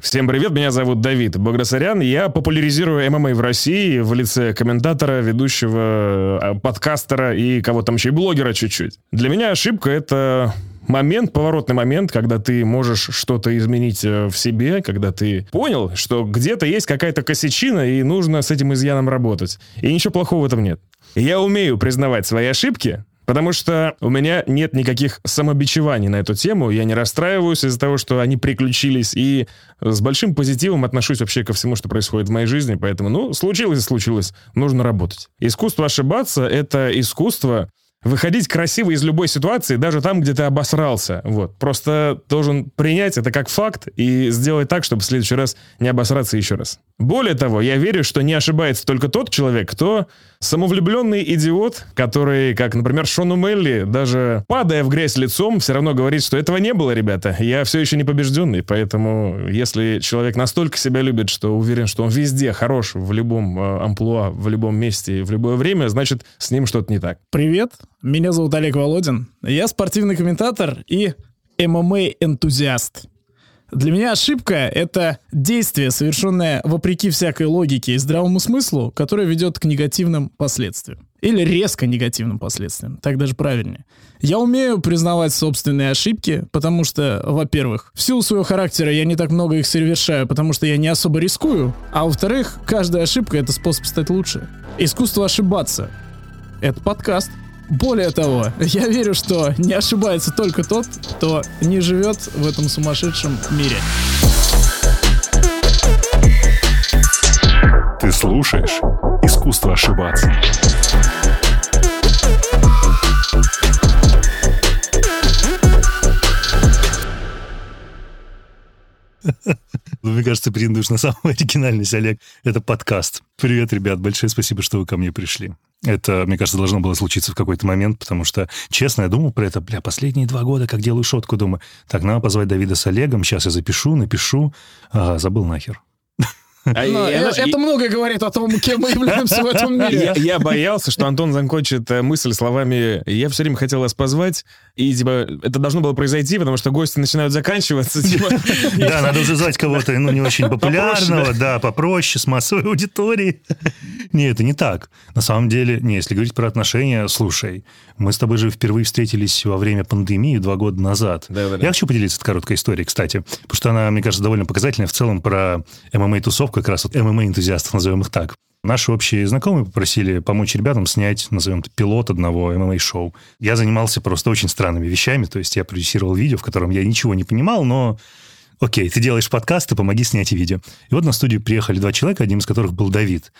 Всем привет, меня зовут Давид Богдасарян. Я популяризирую ММА в России в лице комментатора, ведущего, э, подкастера и кого там еще, и блогера чуть-чуть. Для меня ошибка — это момент, поворотный момент, когда ты можешь что-то изменить э, в себе, когда ты понял, что где-то есть какая-то косячина, и нужно с этим изъяном работать. И ничего плохого в этом нет. Я умею признавать свои ошибки, Потому что у меня нет никаких самобичеваний на эту тему. Я не расстраиваюсь из-за того, что они приключились. И с большим позитивом отношусь вообще ко всему, что происходит в моей жизни. Поэтому, ну, случилось случилось. Нужно работать. Искусство ошибаться — это искусство выходить красиво из любой ситуации, даже там, где ты обосрался. Вот. Просто должен принять это как факт и сделать так, чтобы в следующий раз не обосраться еще раз. Более того, я верю, что не ошибается только тот человек, кто самовлюбленный идиот, который, как, например, Шону Мелли, даже падая в грязь лицом, все равно говорит, что этого не было, ребята. Я все еще не побежденный, поэтому если человек настолько себя любит, что уверен, что он везде хорош, в любом э, амплуа, в любом месте, в любое время, значит, с ним что-то не так. Привет, меня зовут Олег Володин. Я спортивный комментатор и ММА-энтузиаст. Для меня ошибка — это действие, совершенное вопреки всякой логике и здравому смыслу, которое ведет к негативным последствиям. Или резко негативным последствиям, так даже правильнее. Я умею признавать собственные ошибки, потому что, во-первых, в силу своего характера я не так много их совершаю, потому что я не особо рискую, а во-вторых, каждая ошибка — это способ стать лучше. Искусство ошибаться — это подкаст. Более того, я верю, что не ошибается только тот, кто не живет в этом сумасшедшем мире. Ты слушаешь «Искусство ошибаться». Ну, мне кажется, претендуешь на самую оригинальность, Олег. Это подкаст. Привет, ребят, большое спасибо, что вы ко мне пришли. Это, мне кажется, должно было случиться в какой-то момент, потому что, честно, я думал про это, бля, последние два года, как делаю шутку, думаю, так, надо позвать Давида с Олегом, сейчас я запишу, напишу, а, забыл нахер. А Но я, это, и... многое говорит о том, кем мы являемся в этом мире. Я, я боялся, что Антон закончит э, мысль словами «я все время хотел вас позвать», и типа это должно было произойти, потому что гости начинают заканчиваться. Типа. Да, надо уже звать кого-то, ну, не очень популярного, да, попроще, с массовой аудиторией. Не, это не так. На самом деле, не, если говорить про отношения, слушай, мы с тобой же впервые встретились во время пандемии два года назад. Я хочу поделиться этой короткой историей, кстати, потому что она, мне кажется, довольно показательная в целом про ММА-тусовку как раз вот ММА-энтузиастов, назовем их так. Наши общие знакомые попросили помочь ребятам снять, назовем это, пилот одного ММА-шоу. Я занимался просто очень странными вещами, то есть я продюсировал видео, в котором я ничего не понимал, но окей, ты делаешь подкаст, ты помоги снять видео. И вот на студию приехали два человека, одним из которых был Давид.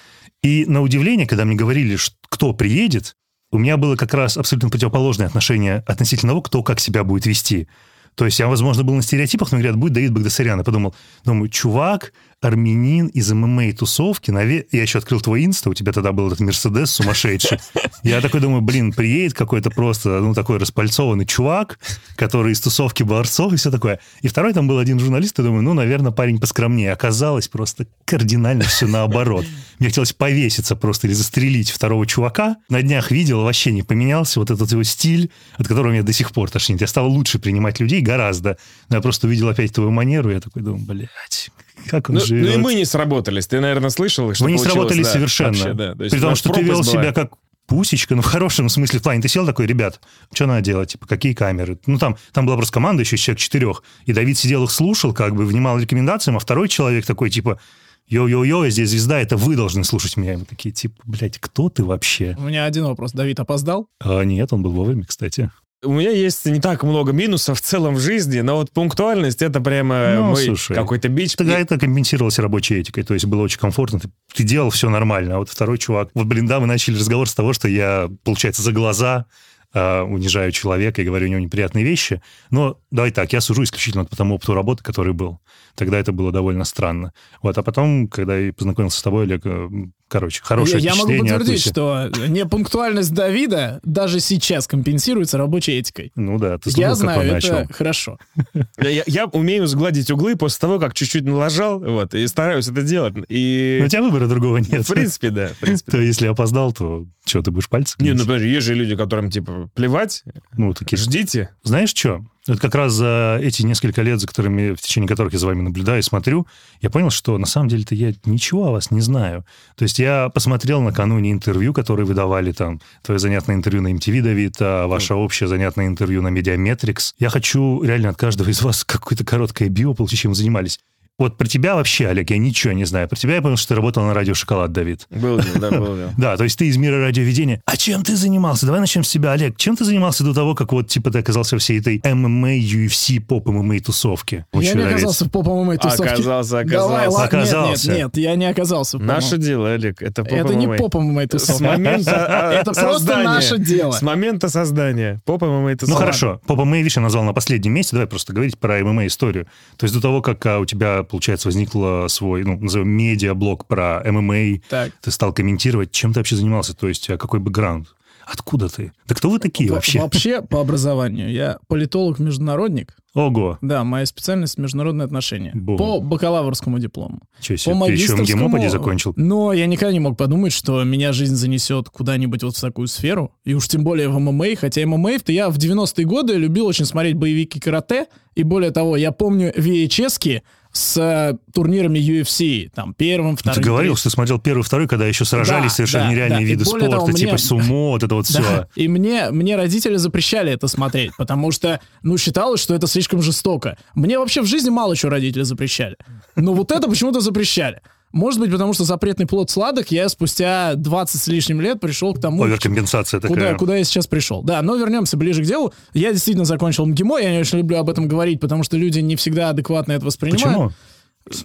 И на удивление, когда мне говорили, кто приедет, у меня было как раз абсолютно противоположное отношение относительно того, кто как себя будет вести. То есть я, возможно, был на стереотипах, но говорят, будет Давид Багдасарян. Я подумал, думаю, чувак, армянин из ММА-тусовки. Наве... Я еще открыл твой инста, у тебя тогда был этот Мерседес сумасшедший. Я такой думаю, блин, приедет какой-то просто, ну, такой распальцованный чувак, который из тусовки борцов и все такое. И второй там был один журналист, и думаю, ну, наверное, парень поскромнее. Оказалось просто кардинально все наоборот. Мне хотелось повеситься просто или застрелить второго чувака. На днях видел, вообще не поменялся вот этот его стиль, от которого меня до сих пор тошнит. Я стал лучше принимать людей гораздо. Но я просто увидел опять твою манеру, я такой думаю, блядь, как он ну, живет. Ну и мы не сработались. Ты, наверное, слышал, что Мы не сработались да, совершенно. Вообще, да. При том, что ты вел себя как пусечка, ну, в хорошем смысле в плане. Ты сел такой, ребят, что надо делать? Типа, какие камеры? Ну, там, там была просто команда еще из человек четырех. И Давид сидел их слушал, как бы, внимал рекомендациям, а второй человек такой, типа, йо-йо-йо, я здесь звезда, это вы должны слушать меня. И мы такие, типа, блядь, кто ты вообще? У меня один вопрос. Давид опоздал? А, нет, он был вовремя, кстати. У меня есть не так много минусов в целом в жизни, но вот пунктуальность это прямо ну, мой какой-то бич. Тогда это компенсировалось рабочей этикой, то есть было очень комфортно, ты, ты делал все нормально, а вот второй чувак... Вот, блин, да, мы начали разговор с того, что я, получается, за глаза э, унижаю человека и говорю у него неприятные вещи, но давай так, я сужу исключительно по тому опыту работы, который был. Тогда это было довольно странно. Вот, а потом, когда я познакомился с тобой, Олег, э, Короче, хорошее Я, я могу подтвердить, что непунктуальность Давида даже сейчас компенсируется рабочей этикой. Ну да, ты слушал, Я знаю, это начал. хорошо. Я, я умею сгладить углы после того, как чуть-чуть налажал, вот, и стараюсь это делать. И... Но у тебя выбора другого нет. В принципе, да. В принципе, то если опоздал, то что, ты будешь пальцы Не, ну подожди, есть же люди, которым, типа, плевать, ну, такие... ждите. Знаешь что? Вот как раз за эти несколько лет, за которыми, в течение которых я за вами наблюдаю и смотрю, я понял, что на самом деле-то я ничего о вас не знаю. То есть я посмотрел накануне интервью, которые вы давали там, твое занятное интервью на MTV, Давид, а ваше общее занятное интервью на Медиаметрикс. Я хочу реально от каждого из вас какое-то короткое био получить, чем вы занимались. Вот про тебя вообще, Олег, я ничего не знаю. Про тебя я понял, что ты работал на радио «Шоколад», Давид. Был да, был дело. Да, то есть ты из мира радиоведения. А чем ты занимался? Давай начнем с тебя, Олег. Чем ты занимался до того, как вот, типа, ты оказался всей этой ММА, UFC, поп-ММА тусовке? Я что не оказался в поп-ММА тусовке. Оказался, оказался. Оказался. Нет, нет, я не оказался Наше поп-ММА. дело, Олег, это поп Это не ММА. поп-ММА С тусовка. момента а, Это просто наше дело. С момента создания. Поп ММА это Ну хорошо, поп ММА, видишь, я назвал на последнем месте. Давай просто говорить про ММА историю. То есть до того, как а, у тебя, получается, возникло свой, ну, назовем, медиаблог про ММА, Так. ты стал комментировать, чем ты вообще занимался, то есть а какой бэкграунд? Откуда ты? Да кто вы такие Во- вообще? Вообще, по образованию, я политолог-международник. Ого, Да, моя специальность международные отношения. Бум. По бакалаврскому диплому. По себе, ты еще. МГИМО поди закончил? Но я никогда не мог подумать, что меня жизнь занесет куда-нибудь вот в такую сферу. И уж тем более в ММА. Хотя ММА-то я в 90-е годы любил очень смотреть боевики карате. И более того, я помню VHS-ки с э, турнирами UFC. Там первым, Ну, вторым. Ты говорил, что смотрел первый, второй, когда еще сражались Да, совершенно да, нереальные да. Виды спорта, того, типа мне- сумо, вот это вот все. Да, и мне, мне родители запрещали это смотреть, потому что, ну, считалось, что это слишком жестоко. Мне вообще в жизни мало чего родители запрещали. Но вот это почему-то запрещали. Может быть, потому что запретный плод сладок, я спустя 20 с лишним лет пришел к тому, Оверкомпенсация куда, такая. куда я сейчас пришел. Да, но вернемся ближе к делу. Я действительно закончил МГИМО, я не очень люблю об этом говорить, потому что люди не всегда адекватно это воспринимают. Почему?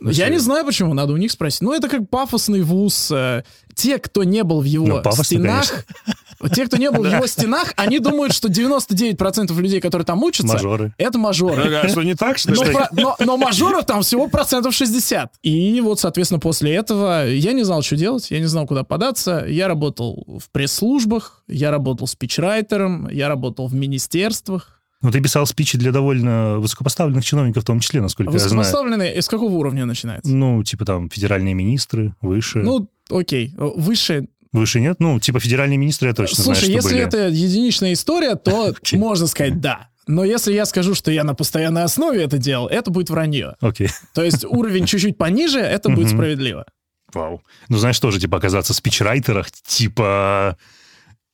Я не знаю почему, надо у них спросить. Ну, это как пафосный вуз. э, Те, кто не был в его Ну, пафосно, стенах, те, кто не был в его стенах, они думают, что 99% людей, которые там учатся, Мажоры. это мажоры. А что, не так, что но мажоров там всего процентов 60. И вот, соответственно, после этого я не знал, что делать, я не знал, куда податься. Я работал в пресс-службах, я работал спичрайтером, я работал в министерствах. Ну, ты писал спичи для довольно высокопоставленных чиновников, в том числе, насколько я знаю. Высокопоставленные, из какого уровня начинается? Ну, типа там федеральные министры, выше. Ну, окей, выше выше нет? Ну, типа федеральные министры, я точно Слушай, знаю, что если были. это единичная история, то Окей. можно сказать да. Но если я скажу, что я на постоянной основе это делал, это будет вранье. Окей. То есть уровень чуть-чуть пониже, это будет справедливо. Вау. Ну, знаешь, тоже, типа, оказаться в спичрайтерах, типа...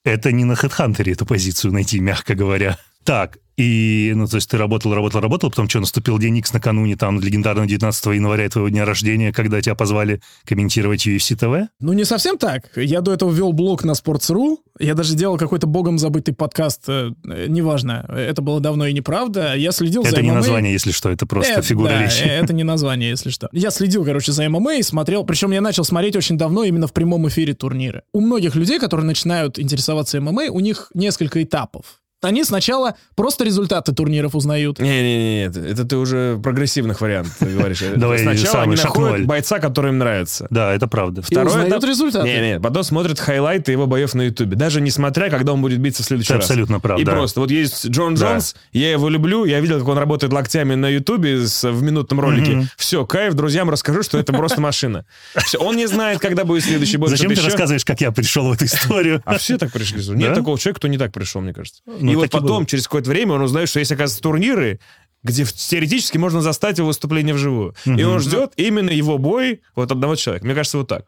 Это не на HeadHunter эту позицию найти, мягко говоря. Так, и, ну, то есть ты работал, работал, работал, потом что, наступил день X накануне, там, легендарного 19 января твоего дня рождения, когда тебя позвали комментировать UFC TV? Ну, не совсем так. Я до этого вел блог на Sports.ru. Я даже делал какой-то богом забытый подкаст. э, Неважно, это было давно и неправда. Я следил за Это не название, если что, это просто Э, фигура да, речи. э, это не название, если что. Я следил, короче, за ММА и смотрел. Причем я начал смотреть очень давно именно в прямом эфире турниры. У многих людей, которые начинают интересоваться ММА, у них несколько этапов. Они сначала просто результаты турниров узнают. Не-не-не, это ты уже прогрессивных вариантов говоришь. Давай Сначала они находят бойца, который им нравится. Да, это правда. И узнают результаты. Не-не, потом смотрят хайлайты его боев на Ютубе. Даже не смотря, когда он будет биться в следующий раз. абсолютно прав, И просто, вот есть Джон. Джонс, я его люблю, я видел, как он работает локтями на Ютубе в минутном ролике. Все, кайф, друзьям расскажу, что это просто машина. Все, он не знает, когда будет следующий бой. Зачем ты рассказываешь, как я пришел в эту историю? А все так пришли. Нет такого человека, кто не так пришел, мне кажется. И вот потом, было. через какое-то время, он узнает, что есть, оказывается, турниры, где теоретически можно застать его выступление вживую. И он ждет именно его бой вот одного человека. Мне кажется, вот так.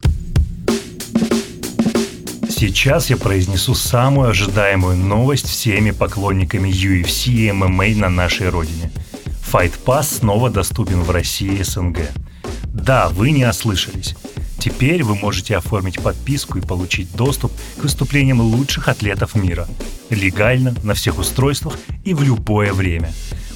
Сейчас я произнесу самую ожидаемую новость всеми поклонниками UFC и MMA на нашей родине. Fight Pass снова доступен в России и СНГ. Да, вы не ослышались. Теперь вы можете оформить подписку и получить доступ к выступлениям лучших атлетов мира. Легально, на всех устройствах и в любое время.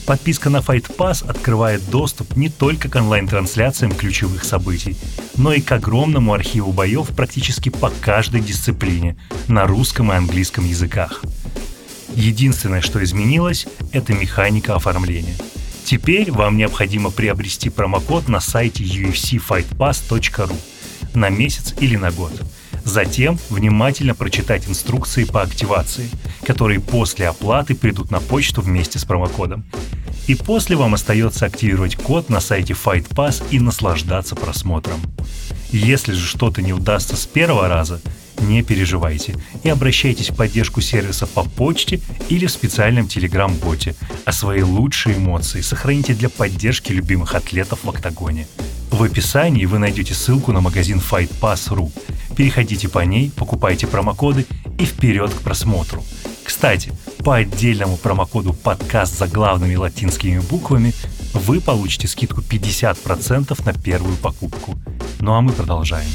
Подписка на Fight Pass открывает доступ не только к онлайн-трансляциям ключевых событий, но и к огромному архиву боев практически по каждой дисциплине на русском и английском языках. Единственное, что изменилось, это механика оформления. Теперь вам необходимо приобрести промокод на сайте ufcfightpass.ru на месяц или на год. Затем внимательно прочитать инструкции по активации, которые после оплаты придут на почту вместе с промокодом. И после вам остается активировать код на сайте Fight Pass и наслаждаться просмотром. Если же что-то не удастся с первого раза, Не переживайте и обращайтесь в поддержку сервиса по почте или в специальном телеграм-боте, а свои лучшие эмоции сохраните для поддержки любимых атлетов в октагоне. В описании вы найдете ссылку на магазин FightPass.ru. Переходите по ней, покупайте промокоды и вперед к просмотру. Кстати, по отдельному промокоду подкаст за главными латинскими буквами вы получите скидку 50% на первую покупку. Ну а мы продолжаем.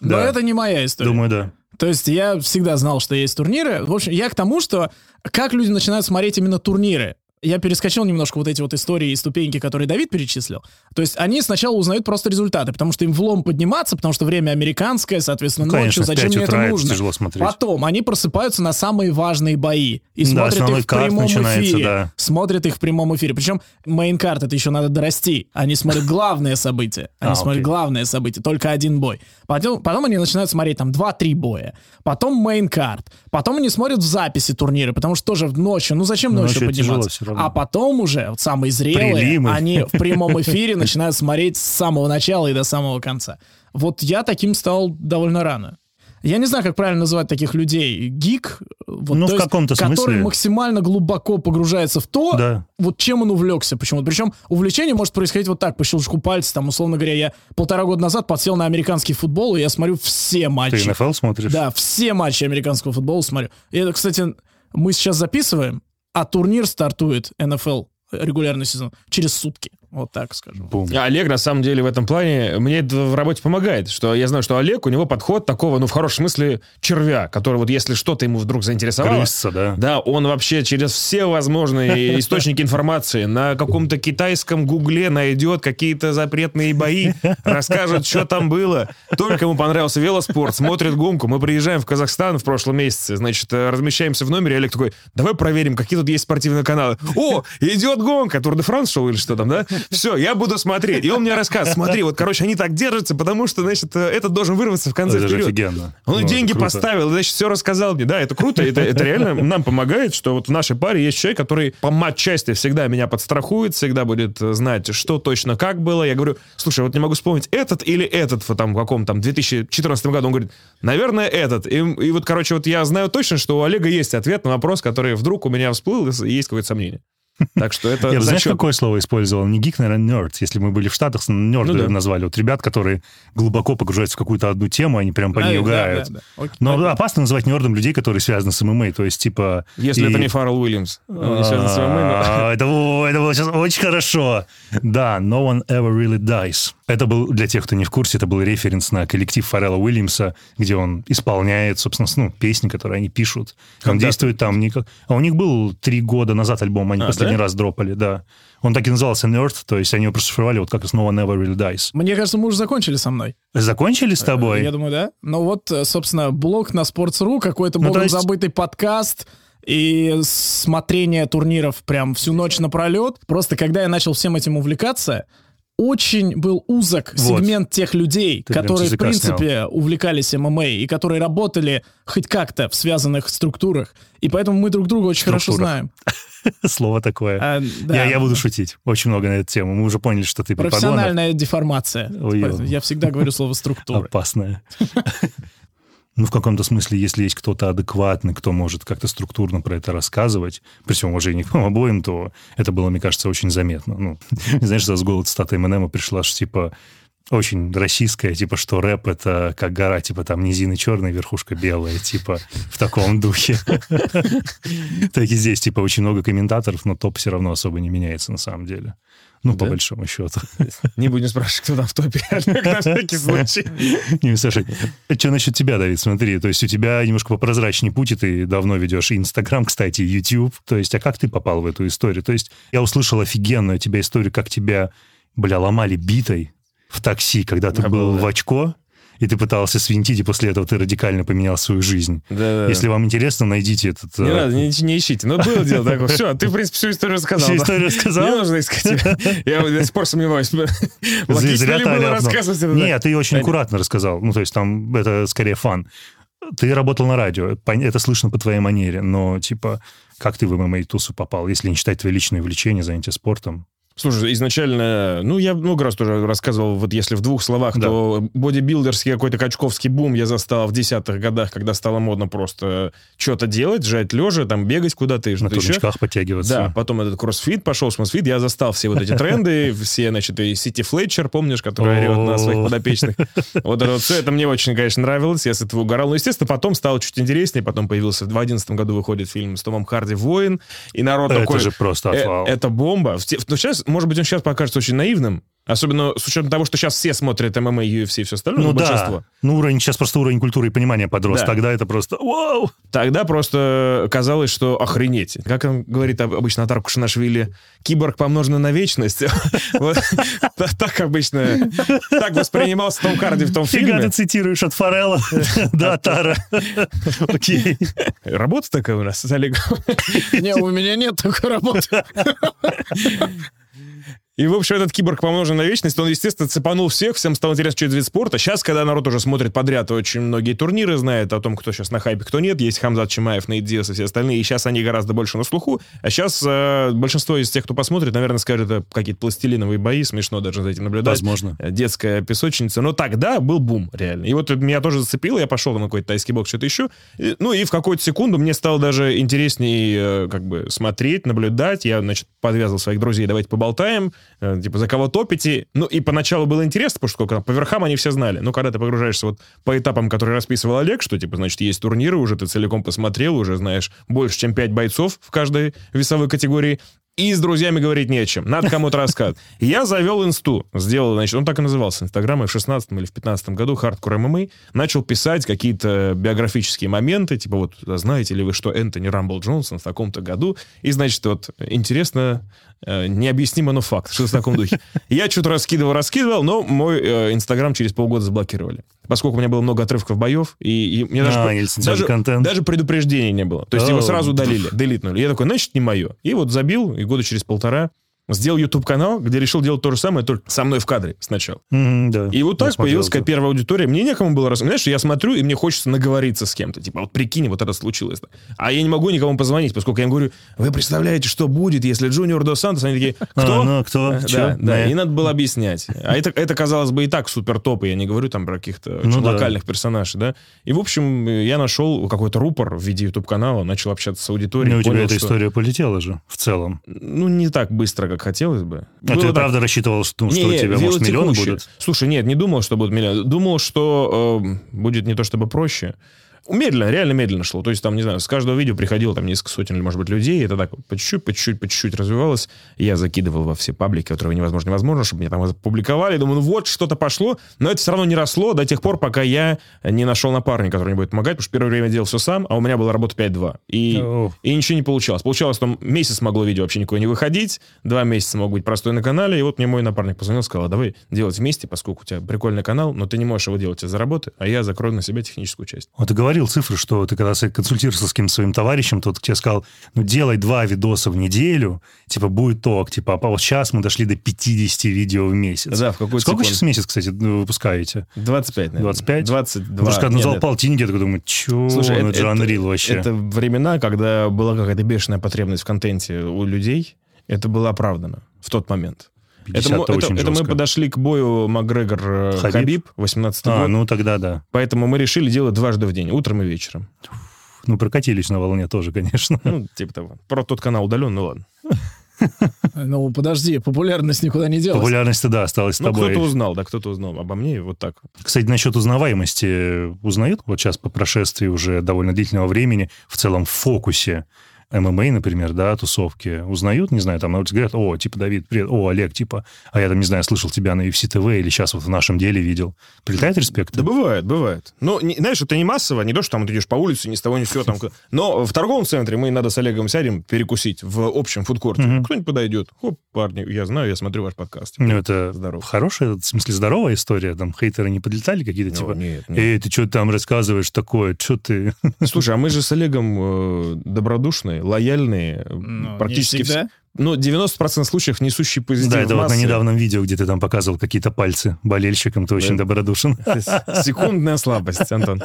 Но Да. это не моя история. Думаю, да. То есть я всегда знал, что есть турниры. В общем, я к тому, что как люди начинают смотреть именно турниры. Я перескочил немножко вот эти вот истории и ступеньки, которые Давид перечислил. То есть они сначала узнают просто результаты, потому что им влом подниматься, потому что время американское, соответственно, Ну, конечно, ночью. в Зачем 5 мне это нужно? тяжело смотреть. Потом они просыпаются на самые важные бои и Да, смотрят их в прямом эфире. да. Смотрят их в прямом эфире. Причем main card это еще надо дорасти. Они смотрят главные события. Они А, смотрят окей. главные события. Только один бой. Потом, потом они начинают смотреть там 2-3 боя. Потом main card. Потом они смотрят в записи турниры, потому что тоже ночью. Ну зачем Ну, ночью ночью подниматься? А потом уже, вот самые зрелые, Прилимы. они в прямом эфире начинают смотреть с самого начала и до самого конца. Вот я таким стал довольно рано. Я не знаю, как правильно называть таких людей. Гик, вот, Ну, в есть, каком-то который смысле. максимально глубоко погружается в то, Да. вот чем он увлекся почему-то. Причем увлечение может происходить вот так, по щелчку пальца. Там, условно говоря, я полтора года назад подсел на американский футбол, и я смотрю все Ты матчи. НФЛ смотришь? Да, все матчи американского футбола смотрю. И это, кстати, мы сейчас записываем, а турнир стартует НФЛ регулярный сезон через сутки. Вот так скажу. Бум. А Олег, на самом деле, в этом плане, мне это в работе помогает, что я знаю, что Олег, у него подход такого, ну, в хорошем смысле, червя, который вот если что-то ему вдруг заинтересовало, Крысца, да. да, он вообще через все возможные источники информации на каком-то китайском гугле найдет какие-то запретные бои, расскажет, что там было. Только ему понравился велоспорт, смотрит гонку. Мы приезжаем в Казахстан в прошлом месяце, значит, э, размещаемся в номере, Олег такой, давай проверим, какие тут есть спортивные каналы. О, идет гонка, Тур де Франс шоу или что там, да? Все, я буду смотреть. И он мне рассказывает, смотри, вот, короче, они так держатся, потому что, значит, э, этот должен вырваться в конце Это же вперед. офигенно. Он Ну, деньги круто. поставил, значит, все рассказал мне. Да, это круто, это, это реально нам помогает, что вот в нашей паре есть человек, который по матчасти всегда меня подстрахует, всегда будет э, знать, что точно как было. Я говорю, слушай, вот не могу вспомнить, этот или этот в там, каком там 2014 году. Он говорит, наверное, этот. И, и вот, короче, вот я знаю точно, что у Олега есть ответ на вопрос, который вдруг у меня всплыл, и есть какое-то сомнение. Так что это Я бы, знаешь, какое слово использовал? Не гик, наверное, нерд. Если мы были в Штатах, нерды Ну да. назвали. Вот ребят, которые глубоко погружаются в какую-то одну тему, они прям по ней да, угорают. да, да. Окей. Но опасно называть нердом людей, которые связаны с ММА. То есть, типа... Если и- это не Фаррелл Уильямс. А, Это, было сейчас очень хорошо. Да, No One Ever Really Dies. Это был, для тех, кто не в курсе, это был референс на коллектив Фаррелла Уильямса, где он исполняет, собственно, ну, песни, которые они пишут. Он действует там... А у них был три года назад альбом, они А, последний раз дропали, да. Он так и назывался Nerd, то есть они его прошифровали вот как из No One Ever Really Dies. Мне кажется, мы уже закончили со мной. Закончили с тобой? Я думаю, да. Ну вот, э, собственно, блог на Sports.ru, какой-то Ну, богом то есть- забытый подкаст и смотрение турниров прям всю ночь напролет. Просто когда я начал всем этим увлекаться, очень был узок Вот. сегмент тех людей, Ты которые, в принципе, увлекались ММА и которые работали хоть как-то в связанных структурах. И поэтому мы друг друга очень хорошо знаем. Слово такое. А, да. Я, я буду шутить очень много на эту тему. Мы уже поняли, что ты. Профессиональная деформация. Ой. Я всегда говорю слово структура. опасная. Ну, в каком-то смысле, если есть кто-то адекватный, кто может как-то структурно про это рассказывать, при всем уважении к вам обоим, то это было, мне кажется, очень заметно. Ну, знаешь, с голод цитата Эминема пришла, что, типа, очень российская, типа, что рэп — это как гора, типа, там низины черные, верхушка белая, типа, в таком духе. Так и здесь, типа, очень много комментаторов, но топ все равно особо не меняется на самом деле. Ну, по Да? большому счету. Не будем спрашивать, кто там в топе. На всякий случай. Не, Саша, что насчет тебя, Давид? Смотри, то есть у тебя немножко попрозрачнее путь, и ты давно ведешь Инстаграм, кстати, YouTube. То есть, а как ты попал в эту историю? То есть я услышал офигенную тебя историю, как тебя, бля, ломали битой в такси, когда ты был в очко, и ты пытался свинтить, и после этого ты радикально поменял свою жизнь. Да-да. Если вам интересно, найдите этот... Не э, надо, не, не ищите. Ну, было дело такое. Все, ты, в принципе, всю историю рассказал. Всю да. историю рассказал? Не нужно искать. Я до сих пор сомневаюсь. Логично ли было рассказывать это? Нет, ты очень аккуратно рассказал. Ну, то есть там это скорее фан. Ты работал на радио, это слышно по твоей манере, но, типа, как ты в ММА-тусу попал, если не считать твои личные увлечения, занятия спортом? Слушай, изначально, ну, я много раз тоже рассказывал, вот если в двух словах, Да. то бодибилдерский какой-то качковский бум я застал в десятых годах, когда стало модно просто что-то делать, жать лежа, там бегать куда-то и На что-то еще. турничках подтягиваться. Да, потом этот кроссфит пошел, смысфит, я застал все вот эти тренды, все, значит, и Сити Флетчер, помнишь, который орет на своих подопечных. Вот это все, это мне очень, конечно, нравилось, я с этого угорал. Но, естественно, потом стало чуть интереснее, потом появился, в 2011 году выходит фильм с Томом Харди «Воин», и народ Это такой... же просто «Э, отвал. Это бомба. Ну, сейчас, может быть, он сейчас покажется очень наивным, особенно с учетом того, что сейчас все смотрят ММА, UFC и все остальное, Ну ну, большинство. да, ну уровень, сейчас просто уровень культуры и понимания подрос. Да. Тогда это просто вау! Тогда просто казалось, что охренеть. Как он говорит об- обычно Атар Кушанашвили, киборг помноженный на вечность. Так обычно, так воспринимался Том Харди в том Фига фильме. ты цитируешь от Форелла до Атара. Окей. Работа такая у нас с Олегом. Не, у меня нет такой работы. И, в общем, этот киборг помноженный на вечность, он, естественно, цепанул всех, всем стало интересно, что это вид спорта. Сейчас, когда народ уже смотрит подряд очень многие турниры, знает о том, кто сейчас на хайпе, кто нет, есть Хамзат Чимаев, Нейт Диас и все остальные, и сейчас они гораздо больше на слуху. А сейчас э, большинство из тех, кто посмотрит, наверное, скажет, это какие-то пластилиновые бои, смешно даже за этим наблюдать. Возможно. Э, Детская песочница. Но тогда был бум, реально. И вот меня тоже зацепило, я пошел на какой-то тайский бокс, что-то еще. И, ну и в какую-то секунду мне стало даже интереснее э, как бы смотреть, наблюдать. Я, значит, подвязал своих друзей, давайте поболтаем, типа, за кого топите. Ну и поначалу было интересно, потому что сколько- по верхам они все знали. Но когда ты погружаешься вот по этапам, которые расписывал Олег, что, типа, значит, есть турниры, уже ты целиком посмотрел, уже знаешь больше, чем 5 бойцов в каждой весовой категории, и с друзьями говорить не о чем. Надо кому-то рассказывать. Я завел инсту. Сделал, значит, он так и назывался, Инстаграм, и в 16 или в 15 году, Хардкор ММА, начал писать какие-то биографические моменты, типа вот, знаете ли вы, что Энтони Рамбл Джонсон в таком-то году, и, значит, вот, интересно, э, необъяснимо, но факт, что в таком духе. Я что-то раскидывал, раскидывал, но мой э, Инстаграм через полгода заблокировали. Поскольку у меня было много отрывков боев, и, и мне даже, А, даже, контент. даже предупреждения не было. То есть его О. сразу удалили, делитнули. Я такой, значит, не мое. И вот забил, и года через полтора сделал YouTube-канал, где решил делать то же самое, только со мной в кадре сначала. М, Да. И вот Я так смотрел появилась какая первая аудитория. Мне некому было раз... Знаешь, я смотрю, и мне хочется наговориться с кем-то. Типа, вот прикинь, вот это случилось. А я не могу никому позвонить, поскольку я им говорю, вы представляете, что будет, если Джуниор Дос Сантос... Они такие, кто? А, ну, кто? Э, Чё? Да, да, и надо было объяснять. А это, это казалось бы, и так супер топ, я не говорю там про каких-то Ну да. локальных персонажей, да. И, в общем, я нашел какой-то рупор в виде YouTube-канала, начал общаться с аудиторией. Ну, у тебя эта что- история полетела же в целом. Ну, не так быстро, как хотелось бы. А Было ты так- правда рассчитывал, что, ну, что у Не, тебя, может, миллион будет? Слушай, нет, не думал, что будет миллион. Думал, что э, будет не то чтобы проще. Медленно, реально медленно шло. То есть там, не знаю, с каждого видео приходило там несколько сотен или, может быть, людей. И это так по чуть-чуть, по чуть-чуть, по чуть-чуть развивалось. Я закидывал во все паблики, которые невозможно, невозможно, чтобы меня там опубликовали. Думаю, ну вот, что-то пошло. Но это все равно не росло до тех пор, пока я не нашел напарника, который мне будет помогать. Потому что первое время делал все сам, а у меня была работа 5-2. И, и ничего не получалось. Получалось, там месяц могло видео вообще никуда не выходить. Два месяца мог быть простой на канале. И вот мне мой напарник позвонил, сказал, «А давай делать вместе, поскольку у тебя прикольный канал, но ты не можешь его делать из-за работы, а я закрою на себя техническую часть. Вот ты говорил цифры, что ты когда консультировался с каким-то своим товарищем, тот тебе сказал, ну, делай два видоса в неделю, типа, будет ток, типа, а вот сейчас мы дошли до 50 видео в месяц. Да, в какой-то Сколько секунд. сейчас в месяц, кстати, ну, выпускаете? 25, наверное. 25? 22. Потому что когда Нет, назвал нет. полтинник, я такой думаю, чё, Слушай, ну, это, же Unreal вообще. это времена, когда была какая-то бешеная потребность в контенте у людей. Это было оправдано в тот момент. Это, 50 мы- -то это- очень это мы жестко. подошли к бою Макгрегор-Хабиб, Хабиб? 18 А, год. ну тогда да. Поэтому мы решили делать дважды в день, утром и вечером. Ну, прокатились на волне тоже, конечно. Ну, типа того. Про тот канал удален, ну ладно. Ну, подожди, популярность никуда не делась. Популярность, да, осталась с Ну, тобой. кто-то узнал, да, кто-то узнал обо мне, вот так. Кстати, насчет узнаваемости узнают вот сейчас по прошествии уже довольно длительного времени в целом в фокусе ММА, например, да, тусовки, узнают, не знаю, там на улице говорят, о, типа, Давид, привет, о, Олег, типа, а я там, не знаю, слышал тебя на UFC TV или сейчас вот в нашем деле видел. Прилетает респект? Да бывает, бывает. Но, не- знаешь, это не массово, не то, что там ты идешь по улице, ни с того, ни с сего. Там, но в торговом центре мы надо с Олегом сядем перекусить в общем фудкорте. Мгм. Кто-нибудь подойдет. Хоп, парни, я знаю, я смотрю ваш подкаст. Ну, это Здорово. хорошая, в смысле, здоровая история, там хейтеры не подлетали какие-то, Ну, типа, нет, нет. эй, ты что там рассказываешь такое, что ты... Слушай, а мы же с Олегом э, добродушные, лояльные, э, Ну, не практически всегда. все. Ну, 90% случаев несущие позитив Да, это вот на массы. недавнем видео, где ты там показывал какие-то пальцы болельщикам, ты очень Да. добродушен. Секундная слабость, Антон.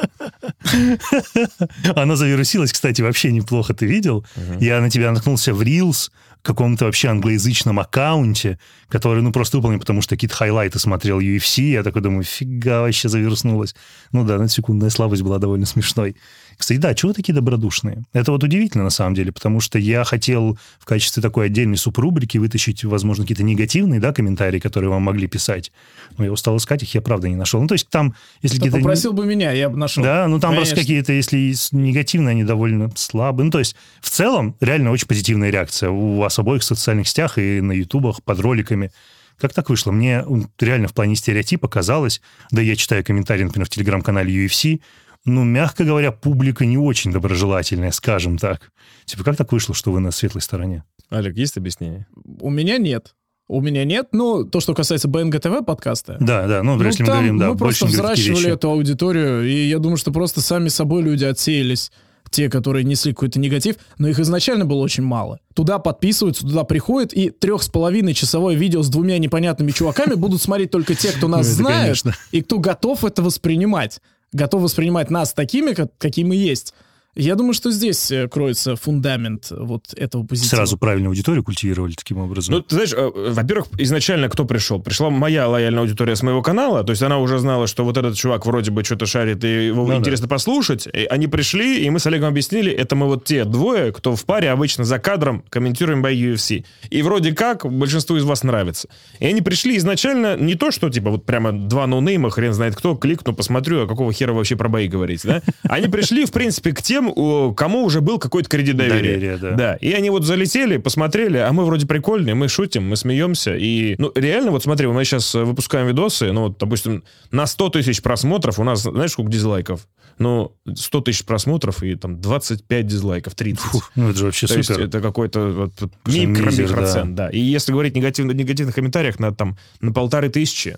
Она завирусилась, кстати, вообще неплохо, ты видел? Я на тебя наткнулся в Reels, каком-то вообще англоязычном аккаунте, который, ну, просто выполнен, потому что какие-то хайлайты смотрел UFC, я такой думаю, фига, вообще завернулась. Ну да, на секундная слабость была довольно смешной. Кстати, да, чего вы такие добродушные? Это вот удивительно на самом деле, потому что я хотел в качестве такой отдельной субрубрики вытащить, возможно, какие-то негативные, да, комментарии, которые вам могли писать. Но я устал искать их, я правда не нашел. Ну, то есть там, если какие-то... попросил бы меня, я бы нашел. Да, ну там Конечно. просто какие-то, если негативные, они довольно слабые. Ну, то есть, в целом, реально очень позитивная реакция у вас обоих в социальных сетях и на ютубах под роликами. Как так вышло? Мне реально в плане стереотипа казалось, да я читаю комментарии, например, в телеграм-канале UFC, ну, мягко говоря, публика не очень доброжелательная, скажем так. Типа, как так вышло, что вы на светлой стороне? Олег, есть объяснение? У меня нет. У меня нет, но то, что касается БНГТВ подкаста, Да, да, ну, ну, если мы говорим, да, мы просто взращивали эту аудиторию, и я думаю, что просто сами собой люди отсеялись те, которые несли какой-то негатив, но их изначально было очень мало. Туда подписываются, туда приходят, и трех с половиной часовое видео с двумя непонятными чуваками будут смотреть только те, кто нас Ну, знает, и кто готов это воспринимать. Готов воспринимать нас такими, как- какие мы есть. Я думаю, что здесь э, кроется фундамент вот этого позитива. Сразу правильную аудиторию культивировали таким образом. Ну, ты знаешь, э, во-первых, изначально кто пришел? Пришла моя лояльная аудитория с моего канала, то есть она уже знала, что вот этот чувак вроде бы что-то шарит, и его Ну да. интересно послушать. И они пришли, и мы с Олегом объяснили, это мы вот те двое, кто в паре обычно за кадром комментируем бой UFC. И вроде как большинству из вас нравится. И они пришли изначально не то, что типа вот прямо два ноунейма, хрен знает кто, кликну, посмотрю, а какого хера вы вообще про бои говорите, да? Они пришли, в принципе, к тем, у кому уже был какой-то кредит доверия. Доверие, да. Да, и они вот залетели, посмотрели, а мы вроде прикольные, мы шутим, мы смеемся. И, ну, реально, вот смотри, мы сейчас э, выпускаем видосы, ну, вот, допустим, на 100 тысяч просмотров у нас, знаешь, сколько дизлайков? Ну, 100 тысяч просмотров и там 25 дизлайков, 30. ну, это же вообще То есть супер. это какой-то вот, вот Конечно, микро, мизер, микроцент, да. И если говорить негативно, негативных комментариях на, там, на полторы тысячи,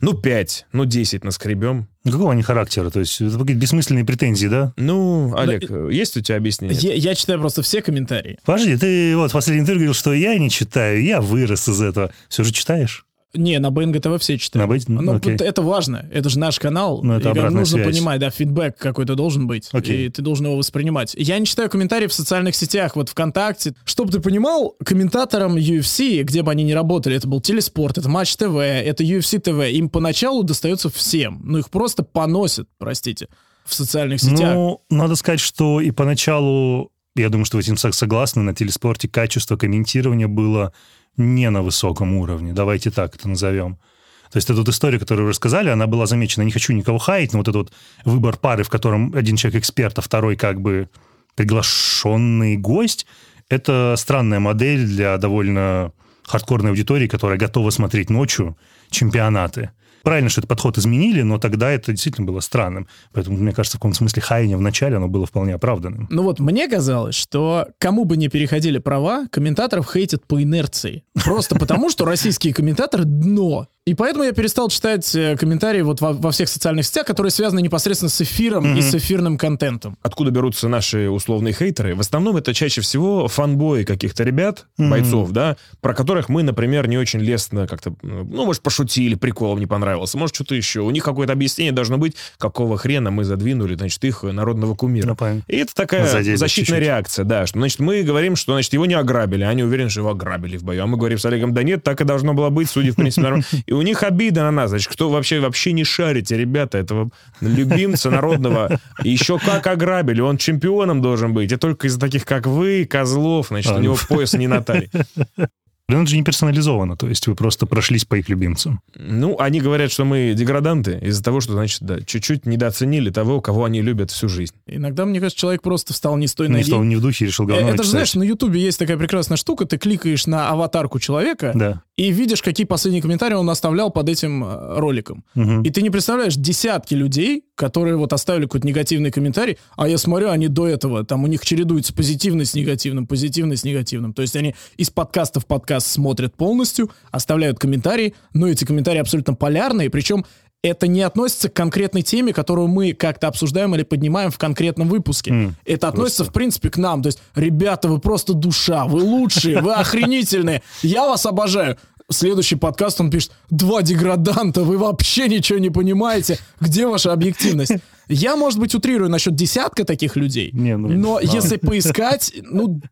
ну, 5, ну, 10 наскребем. Ну, Какого они характера? То есть это какие-то бессмысленные претензии, да? Ну, Олег, есть у тебя объяснение? Я, я читаю просто все комментарии. Подожди, ты вот в последнем интервью говорил, что я не читаю, я вырос из этого. Все же читаешь? Не, на БНГТВ все читают. На Б- ну, Ну, окей. это важно. Это же наш канал. Ну, это и как нужно связь. понимать, да, фидбэк какой-то должен быть. Окей. И ты должен его воспринимать. Я не читаю комментарии в социальных сетях, вот ВКонтакте. Чтобы ты понимал, комментаторам UFC, где бы они ни работали, это был Телеспорт, это Матч ТВ, это UFC ТВ, им поначалу достается всем. Ну, их просто поносят, простите, в социальных сетях. Ну, надо сказать, что и поначалу, я думаю, что вы этим согласны, на телеспорте качество комментирования было не на высоком уровне. Давайте так это назовем. То есть эта вот история, которую вы рассказали, она была замечена. Не хочу никого хаять, но вот этот вот выбор пары, в котором один человек эксперт, а второй как бы приглашенный гость, это странная модель для довольно хардкорной аудитории, которая готова смотреть ночью чемпионаты. Правильно, что этот подход изменили, но тогда это действительно было странным. Поэтому, мне кажется, в каком-то смысле хаяние начале, оно было вполне оправданным. Ну вот мне казалось, что кому бы не переходили права, комментаторов хейтят по инерции. Просто потому, что российские комментаторы дно. И поэтому я перестал читать э, комментарии вот во, во всех социальных сетях, которые связаны непосредственно с эфиром и с эфирным контентом. Откуда берутся наши условные хейтеры? В основном это чаще всего фанбои каких-то ребят, бойцов, да, про которых мы, например, не очень лестно как-то, ну, может, пошутили, приколом не понравился, может, что-то еще. У них какое-то объяснение должно быть, какого хрена мы задвинули, значит, их народного кумира. Ну, понятно. И это такая Задели защитная чуть-чуть. реакция, да, что, значит, мы говорим, что, значит, его не ограбили, а они уверены, что его ограбили в бою. А мы говорим с Олегом, да нет, так и должно было быть, судя, в принципе, нормально. И у них обида на нас, значит, кто вообще, вообще не шарите, ребята, этого любимца народного, еще как ограбили, он чемпионом должен быть, и только из-за таких, как вы, козлов, значит, А, у него ну. пояс не на талии. Блин, это же не персонализовано, то есть вы просто прошлись по их любимцам. Ну, они говорят, что мы деграданты из-за того, что, значит, да, чуть-чуть недооценили того, кого они любят всю жизнь. Иногда, мне кажется, человек просто встал не с той Не, ноги. что он не в духе решил Э, говно Это же, знаешь, на Ютубе есть такая прекрасная штука, ты кликаешь на аватарку человека Да. и видишь, какие последние комментарии он оставлял под этим э, роликом. Мгм. И ты не представляешь десятки людей, которые вот оставили какой-то негативный комментарий, а я смотрю, они до этого, там у них чередуется позитивный с негативным, позитивный с негативным. То есть они из подкаста в подкаст смотрят полностью, оставляют комментарии, но эти комментарии абсолютно полярные, причем это не относится к конкретной теме, которую мы как-то обсуждаем или поднимаем в конкретном выпуске. М, это относится, в принципе, к нам. То есть, ребята, вы просто душа, вы лучшие, вы охренительные, я вас обожаю. Следующий подкаст он пишет, два деграданта, вы вообще ничего не понимаете, где ваша объективность? Я, может быть, утрирую насчет десятка таких людей, Не, ну, но ладно. если поискать, ну,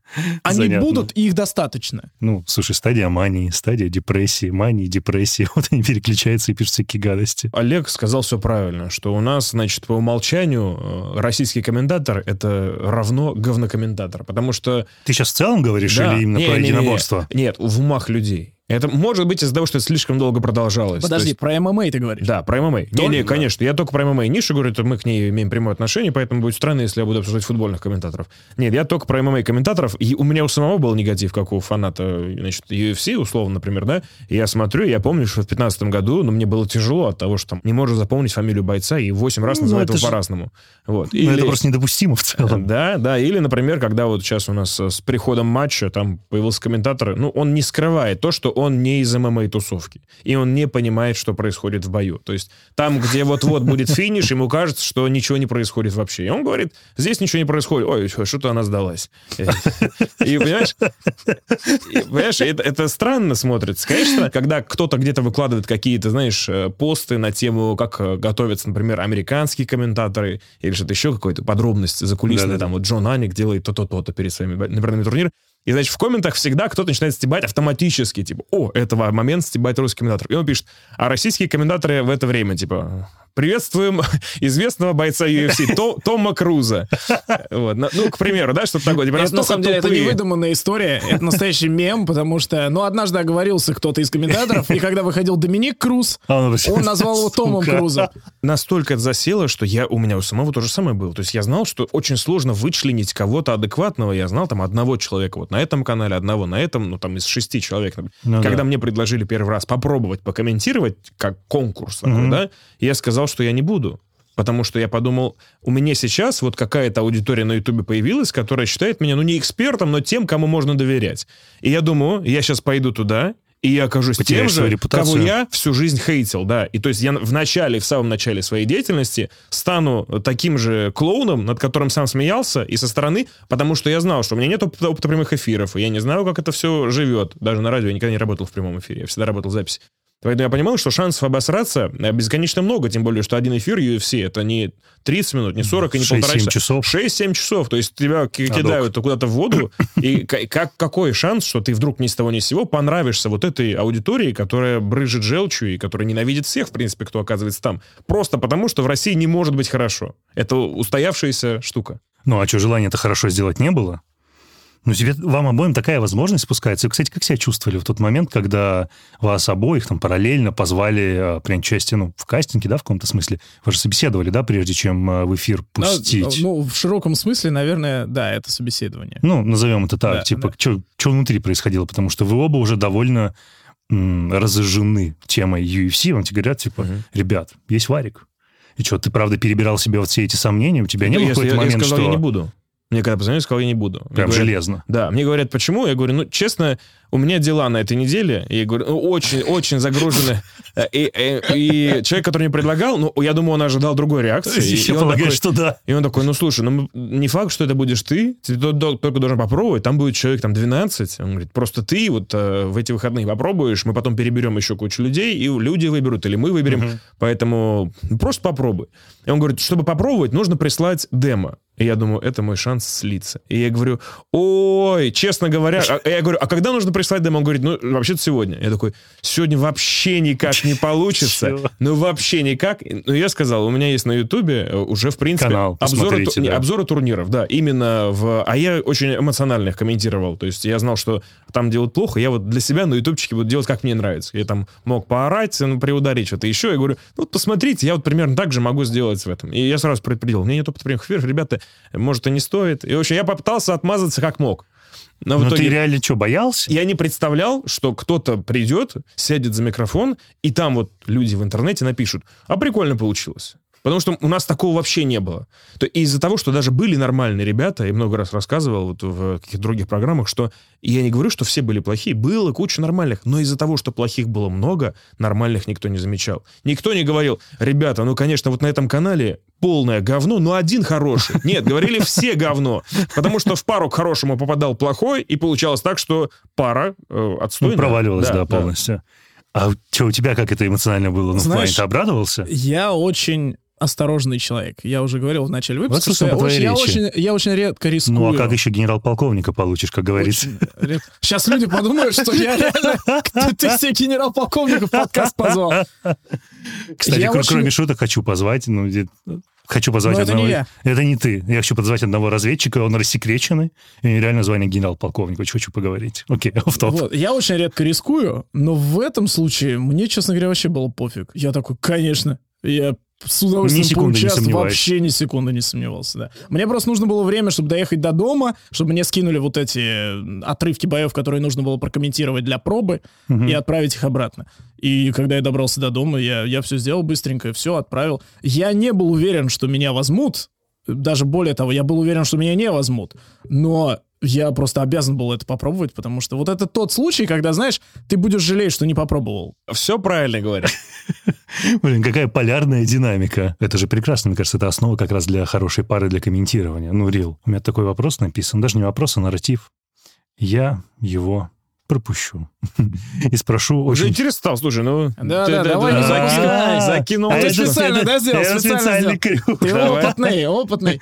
они Занятно. будут, и их достаточно. Ну, слушай, стадия мании, стадия депрессии, мании, депрессии. Вот они переключаются и пишут всякие гадости. Олег сказал все правильно, что у нас, значит, по умолчанию э, российский комментатор — это равно говнокомментатор, потому что... Ты сейчас в целом говоришь Да. или именно Не, про не, не, не. единоборство? Нет, в умах людей. Это может быть из-за того, что это слишком долго продолжалось. Подожди, есть- про ММА ты говоришь? Да, про ММА. Не-не, конечно, я только про ММА нишу говорю, то мы к ней имеем прямое отношение, поэтому будет странно, если я буду обсуждать футбольных комментаторов. Нет, я только про ММА комментаторов, и у меня у самого был негатив, как у фаната, значит, UFC, условно, например, да, и я смотрю, я помню, что в 2015 году, ну, мне было тяжело от того, что там не можешь запомнить фамилию бойца, и 8 раз Ну, называют его же- по-разному. Вот. Ну, это просто недопустимо в целом. Да, да. Или, например, когда вот сейчас у нас с приходом матча там появился комментатор, ну, он не скрывает то, что он не из ММА-тусовки. И он не понимает, что происходит в бою. То есть там, где вот-вот будет финиш, ему кажется, что ничего не происходит вообще. И он говорит, здесь ничего не происходит. Ой, что-то она сдалась. И, понимаешь, понимаешь, это, странно смотрится. Конечно, когда кто-то где-то выкладывает какие-то, знаешь, э, посты на тему, как э, готовятся, например, американские комментаторы или что-то еще, какой-то подробности закулисные, Да-да-да. там вот Джон Аник делает то-то, то-то перед своими наверное, турнирами. И, значит, в комментах всегда кто-то начинает стебать автоматически, типа, о, этого момент стебать русский комментатор. И он пишет, а российские комментаторы в это время, типа, приветствуем известного бойца UFC, То- Тома Круза. Вот. Ну, к примеру, да, что-то такое. Типа, Это, на самом деле, это не выдуманная история, это настоящий мем, потому что, ну, однажды оговорился кто-то из комментаторов, и когда выходил Доминик Круз, А он назвал его Томом. Крузом. настолько это засело, что я, у меня у самого то же самое было. То есть я знал, что очень сложно вычленить кого-то адекватного. Я знал там одного человека вот на этом канале, одного на этом, ну там из шести человек. Ну Когда да. мне предложили первый раз попробовать покомментировать, как конкурс такой, да, я сказал, что я не буду. Потому что я подумал, у меня сейчас вот какая-то аудитория на Ютубе появилась, которая считает меня, ну, не экспертом, но тем, кому можно доверять. И я думаю, я сейчас пойду туда, и я окажусь тем Потеряешь свою же, репутацию. кого я всю жизнь хейтил, да. И то есть я в начале, в самом начале своей деятельности стану таким же клоуном, над которым сам смеялся, и со стороны, потому что я знал, что у меня нет опыта, опыта прямых эфиров, и я не знаю, как это все живет. Даже на радио я никогда не работал в прямом эфире, я всегда работал в записи. Поэтому я понимал, что шансов обосраться э, бесконечно много, тем более, что один эфир UFC это не 30 минут, не 40 и не 6-7 полтора часа. часов. 6-7 часов. То есть тебя кидают куда-то в воду, и ка- как, какой шанс, что ты вдруг ни с того ни с сего понравишься вот этой аудитории, которая брыжет желчью и которая ненавидит всех, в принципе, кто оказывается там. Просто потому, что в России не может быть хорошо. Это устоявшаяся штука. Ну, а что, желания это хорошо сделать не было? Ну, тебе, вам обоим такая возможность спускается. Вы, кстати, как себя чувствовали в тот момент, когда вас обоих там параллельно позвали э, принять участие, ну, в кастинге, да, в каком-то смысле? Вы же собеседовали, да, прежде чем э, в эфир Ну, пустить? Ну, в широком смысле, наверное, да, это собеседование. Ну, назовем это так, Да, типа, да. что внутри происходило, потому что вы оба уже довольно м, разожжены темой UFC, вам тебе говорят, типа, ребят, есть варик. И что, ты правда перебирал себе вот все эти сомнения, у тебя не Ну, было если какой-то я, я момент, сказал, что я не буду. Мне когда позвонили, сказал, я не буду. Прям говорят, железно? Да, мне говорят, почему? Я говорю, ну, честно, у меня дела на этой неделе. И я говорю, ну, очень, очень загружены. Э, И, и- и человек, который мне предлагал, ну, я думаю, он ожидал другой реакции. Он полагаешь, такой- что да. И он такой, ну, слушай, ну, не факт, что это будешь ты. Ты то- то- только должен попробовать. Там будет человек, там, 12. Он говорит, просто ты вот э, в эти выходные попробуешь, мы потом переберем еще кучу людей, и люди выберут, или мы выберем. Поэтому ну, просто попробуй. И он говорит, чтобы попробовать, нужно прислать демо. И я думаю, это мой шанс слиться. И я говорю, ой, честно говоря, а- я говорю, а когда нужно прислать демо? Он говорит, ну, вообще-то сегодня. Я такой, сегодня вообще никак не получится. Ну, вообще никак. Ну, я сказал, у меня есть на Ютубе э, уже, в принципе, Канал, обзоры, не, турниров, да, именно в... А я очень эмоционально их комментировал, то есть я знал, что там делают плохо, я вот для себя на ютубчике буду делать, как мне нравится. Я там мог поорать, ну, приударить что-то еще, я говорю, ну, посмотрите, я вот примерно так же могу сделать в этом. И я сразу предупредил, у меня нет опыта прямых эфиров, ребята, может, и не стоит. И, в общем, я попытался отмазаться как мог. Но Но итоге... ты реально что, боялся? Я не представлял, что кто-то придет, сядет за микрофон, и там вот люди в интернете напишут, а прикольно получилось. Потому что у нас такого вообще не было. То из-за того, что даже были нормальные ребята, я много раз рассказывал вот в каких-то других программах, что я не говорю, что все были плохие, было куча нормальных, но из-за того, что плохих было много, нормальных никто не замечал. Никто не говорил, ребята, ну, конечно, вот на этом канале полное говно, но один хороший. Нет, говорили все говно. Потому что в пару к хорошему попадал плохой, и получалось так, что пара э, отстойная. Ну, проваливалась, да, полностью. А что у тебя как это эмоционально было? Ну, в плане Знаешь, ты обрадовался? Я очень осторожный человек. Я уже говорил в начале Вот, выпуска, что собственно, я очень, я, очень, я очень редко рискую. Ну, а как еще генерал-полковника получишь, как говорится? Сейчас люди подумают, что я реально... Ты, себе генерал-полковника в подкаст позвал. Кстати, Я кр- очень- кроме шуток хочу позвать, ну, хочу позвать Но это одного... не я. Это не ты. Я хочу позвать одного разведчика, он рассекреченный, и реально звание генерал-полковник. Очень хочу поговорить. Окей, офф-топ. Вот. Я очень редко рискую, но в этом случае мне, честно говоря, вообще было пофиг. Я такой, конечно, я с удовольствием Ни секунды не поучаствую, сомневаюсь. вообще ни секунды не сомневался, да. Мне просто нужно было время, чтобы доехать до дома, чтобы мне скинули вот эти отрывки боев, которые нужно было прокомментировать для пробы, и отправить их обратно. И когда я добрался до дома, я, я все сделал быстренько, все отправил. Я не был уверен, что меня возьмут, даже более того, я был уверен, что меня не возьмут. Но я просто обязан был это попробовать, потому что вот это тот случай, когда, знаешь, ты будешь жалеть, что не попробовал. Все правильно говорят. Блин, какая полярная динамика. Это же прекрасно, мне кажется, это основа как раз для хорошей пары для комментирования. Ну, Рил, у меня такой вопрос написан, даже не вопрос, а нарратив. Я его пропущу. И спрошу Уже очень... интересно стало, слушай, ну... Да, да, давай закинул- запускай. Закинул. А ты специально, да, сделал? Специально специальный сделал. Ты опытный, опытный.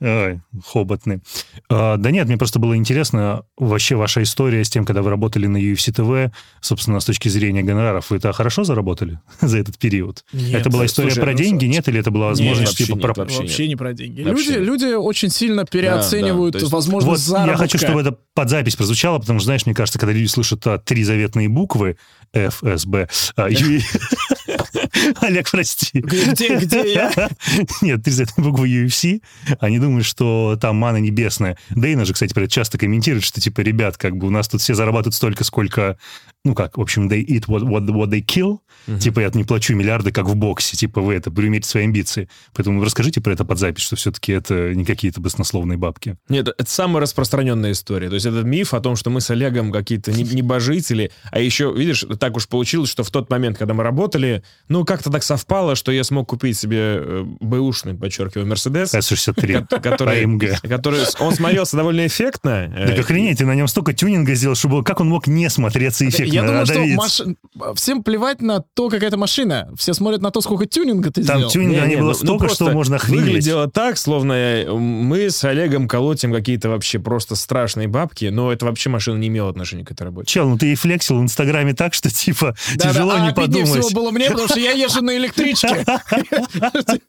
Ой, хоботный. А, да нет, мне просто было интересно вообще ваша история с тем, когда вы работали на UFC TV, собственно, с точки зрения гонораров. Вы это хорошо заработали за этот период? Нет, это была история про ну, деньги, нет? Или это была возможность типа про... вообще не про деньги. Люди, очень сильно переоценивают возможность заработка. я хочу, чтобы это под запись прозвучало, потому что, знаешь, мне кажется, когда люди слышат а, три заветные буквы ФСБ, а, Олег, прости. Где, где я? Нет, три заветные буквы UFC, они думают, что там мана небесная. Дейна же, кстати, часто комментирует, что, типа, ребят, как бы у нас тут все зарабатывают столько, сколько, ну как, в общем, they eat what, what, what they kill, типа, я не плачу миллиарды, как в боксе, типа, вы это, примите свои амбиции. Поэтому расскажите про это под запись, что все-таки это не какие-то баснословные бабки. Нет, это самая распространенная история. То есть этот миф о том, что мы с Олегом какие-то не- небожители, а еще, видишь, так уж получилось, что в тот момент, когда мы работали, ну, как-то так совпало, что я смог купить себе э, бэушный, подчеркиваю, Мерседес, С-63. ко- который, AMG. который, он смотрелся довольно эффектно. э, Так охренеть, ты на нем столько тюнинга сделал, чтобы как он мог не смотреться эффектно? Я думаю, А, что маш- всем плевать на то, какая это машина. Все смотрят на то, сколько тюнинга ты Там сделал. тюнинга Не, не, не, было ну- ну столько, просто что можно охренеть. Выглядело так, словно э, мы с Олегом колотим какие-то вообще просто страшные бабки, но это вообще машина не имела отношения к этой работе. Чел, ну ты и флексил в Инстаграме так, что типа Да-да, тяжело а не подумать. всего было мне, потому что я езжу на электричке.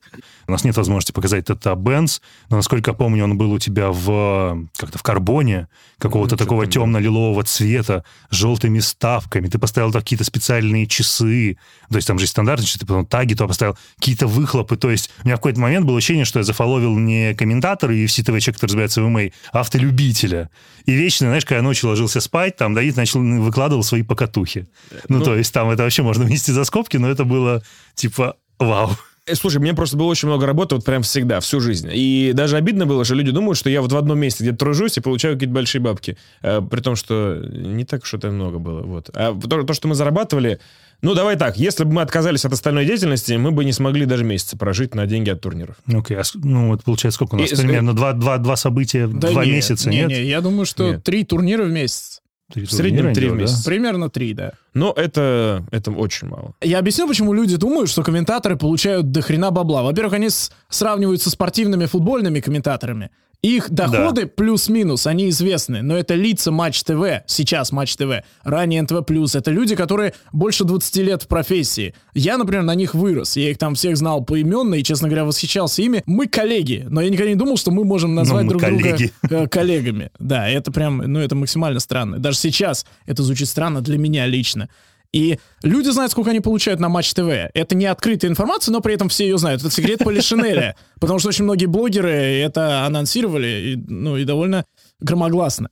У нас нет возможности показать это Бенц, но, насколько я помню, он был у тебя в как-то в карбоне, какого-то Ну, такого там, да. темно-лилового цвета, с желтыми ставками. Ты поставил какие-то специальные часы. То есть там же стандартные часы, ты потом таги, то поставил какие-то выхлопы. То есть у меня в какой-то момент было ощущение, что я зафоловил не комментатора и UFC TV человек, который разбирается в ММА, а автолюбителя. И вечно, знаешь, когда я ночью ложился спать, там Давид начал выкладывал свои покатухи. Ну, Ну, то есть там это вообще можно внести за скобки, но это было типа вау. Э, Слушай, мне просто было очень много работы, вот прям всегда, всю жизнь. И даже обидно было, что люди думают, что я вот в одном месте где-то тружусь и получаю какие-то большие бабки. Э, при том, что не так уж это много было. Вот. А то, то, что мы зарабатывали... Ну, давай так, если бы мы отказались от остальной деятельности, мы бы не смогли даже месяца прожить на деньги от турниров. Окей, а с- ну вот получается сколько у нас? И- Примерно два, два, два события, Да два не, месяца, не, нет? Не, я думаю, что Нет. три турнира в месяц. Три в среднем три в идет, да? месяц. Примерно три, да. Но это, это очень мало. Я объясню, почему люди думают, что комментаторы получают до хрена бабла. Во-первых, они с- сравнивают со спортивными футбольными комментаторами. Их доходы плюс-минус, они известны, но это лица Матч ТВ, сейчас Матч ТВ, ранее НТВ+, это люди, которые больше 20 лет в профессии. Я, например, на них вырос, я их там всех знал поименно и, честно говоря, восхищался ими. Мы коллеги, но я никогда не думал, что мы можем назвать мы друг коллеги. друга э, коллегами. Да, это прям, ну это максимально странно. Даже сейчас это звучит странно для меня лично. И люди знают, сколько они получают на Матч ТВ. Это не открытая информация, но при этом все ее знают. Это секрет Полишинеля. Потому что очень многие блогеры это анонсировали, и, ну и довольно громогласно.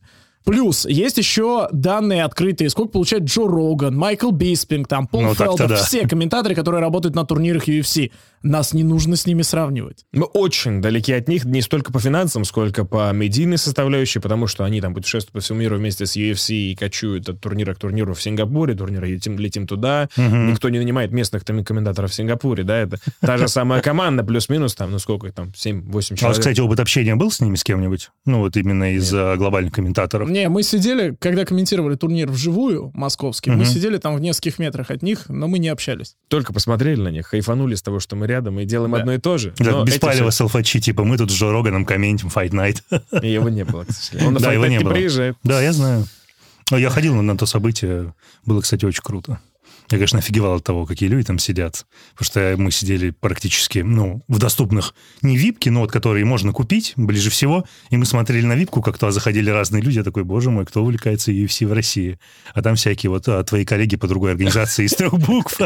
Плюс есть еще данные открытые, сколько получает Джо Роган, Майкл Биспинг, там, Пол Ну, Фелдер, да. все комментаторы, которые работают на турнирах UFC. Нас не нужно с ними сравнивать. Мы очень далеки от них не столько по финансам, сколько по медийной составляющей, потому что они там путешествуют по всему миру вместе с UFC и качуют от турнира к турниру в Сингапуре, турнир летим, летим туда. Никто не нанимает местных там комментаторов в Сингапуре, да, это та же самая команда, плюс-минус, там, ну сколько там, 7-8 У вас, человек. кстати, опыт общения был с ними, с кем-нибудь? Ну, вот именно из глобальных комментаторов. Не, мы сидели, когда комментировали турнир вживую, московский, мы сидели там в нескольких метрах от них, но мы не общались. Только посмотрели на них, хайфанули с того, что мы рядом и делаем Да. одно и то же. Да, все- селфачи, типа мы тут с Джо Роганом комментим Fight Night. И его не было, к сожалению. Он на Да, его Fight Night не было. приезжает. Да, я знаю. Но Я ходил на то событие, было, кстати, очень круто. Я, конечно, офигевал от того, какие люди там сидят. Потому что мы сидели практически, ну, в доступных не випки, но вот которые можно купить ближе всего. И мы смотрели на випку, как туда заходили разные люди. Я такой, боже мой, кто увлекается UFC в России? А там всякие вот а, твои коллеги по другой организации из трех букв.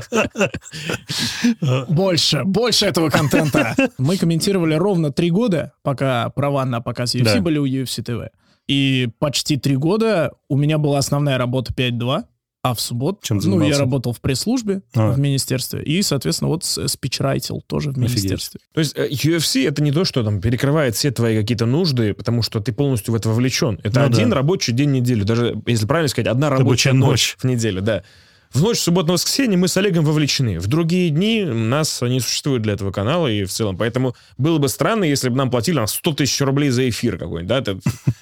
Больше, больше этого контента. Мы комментировали ровно три года, пока права на показ UFC были у UFC TV. И почти три года у меня была основная работа 5.2, а в субботу, Чем ну, я работал в пресс-службе А. в министерстве, и, соответственно, вот спичрайтил тоже в Офигеть. министерстве. То есть э, UFC это не то, что там перекрывает все твои какие-то нужды, потому что ты полностью в это вовлечен. Это Ну один да. рабочий день недели, даже если правильно сказать, одна рабочая Рабочая ночь, ночь. в неделю, да. В ночь суббота-воскресенье мы с Олегом вовлечены. В другие дни нас не существует для этого канала и в целом. Поэтому было бы странно, если бы нам платили там, 100 тысяч рублей за эфир какой-нибудь. Да? Это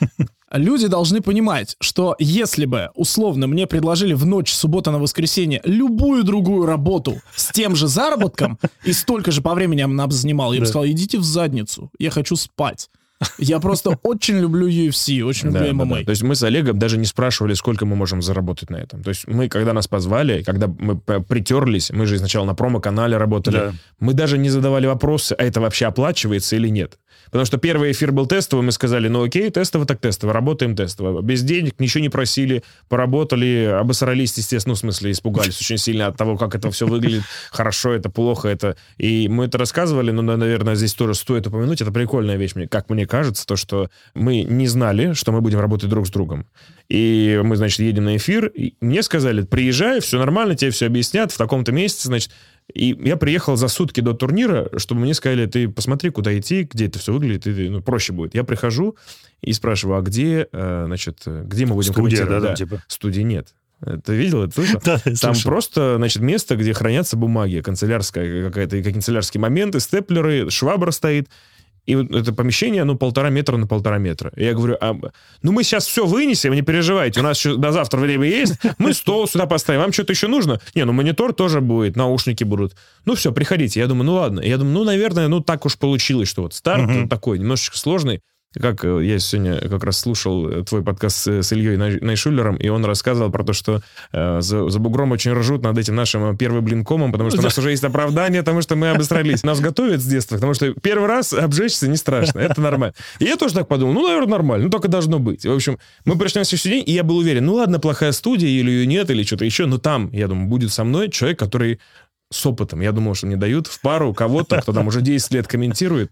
Люди должны понимать, что если бы, условно, мне предложили в ночь суббота на воскресенье любую другую работу с тем же заработком и столько же по времени она бы занимала, я бы сказал, идите в задницу, я хочу спать. Я просто очень люблю UFC, очень Да, люблю да, MMA. да. То есть мы с Олегом даже не спрашивали, сколько мы можем заработать на этом. То есть мы, когда нас позвали, когда мы притерлись, мы же сначала на промо-канале работали, мы даже не задавали вопросы, а это вообще оплачивается или нет. Потому что первый эфир был тестовый, мы сказали, ну окей, тестово так тестово, работаем тестово. Без денег, ничего не просили, поработали, обосрались, естественно, ну, в смысле, испугались очень сильно от того, как это все выглядит, хорошо это, плохо это. И мы это рассказывали, но, наверное, здесь тоже стоит упомянуть, это прикольная вещь, мне, как мне кажется, то, что мы не знали, что мы будем работать друг с другом. И мы, значит, едем на эфир, и мне сказали, приезжай, все нормально, тебе все объяснят, в таком-то месяце, значит, и я приехал за сутки до турнира, чтобы мне сказали, ты посмотри, куда идти, где это все выглядит, и, ну, проще будет. Я прихожу и спрашиваю, а где, э, значит, где мы будем Студия, да, там, типа? Студии нет. Ты видел это? слышал? Да, Там слышал. просто, значит, место, где хранятся бумаги, канцелярская какая-то, канцелярские моменты, степлеры, швабра стоит. И вот это помещение, ну, полтора метра на полтора метра. И я говорю, а, ну, мы сейчас все вынесем, не переживайте, у нас еще до завтра время есть, мы стол сюда поставим, вам что-то еще нужно? Не, ну, монитор тоже будет, наушники будут. Ну, все, приходите. Я думаю, ну, ладно. Я думаю, ну, наверное, ну, так уж получилось, что вот старт вот такой, немножечко сложный. Как э, я сегодня как раз слушал э, твой подкаст с, с Ильей Най- Найшулером, и он рассказывал про то, что э, за, за бугром очень ржут над этим нашим э, первым блинкомом, потому что у нас уже есть оправдание, потому что мы обосрались. Нас готовят с детства, потому что первый раз обжечься не страшно, это нормально. И я тоже так подумал, ну, наверное, нормально, ну, только должно быть. В общем, мы пришли на следующий день, и я был уверен, ну, ладно, плохая студия, или ее нет, или что-то еще, но там, я думаю, будет со мной человек, который с опытом. Я думал, что мне дают в пару кого-то, кто там уже 10 лет комментирует,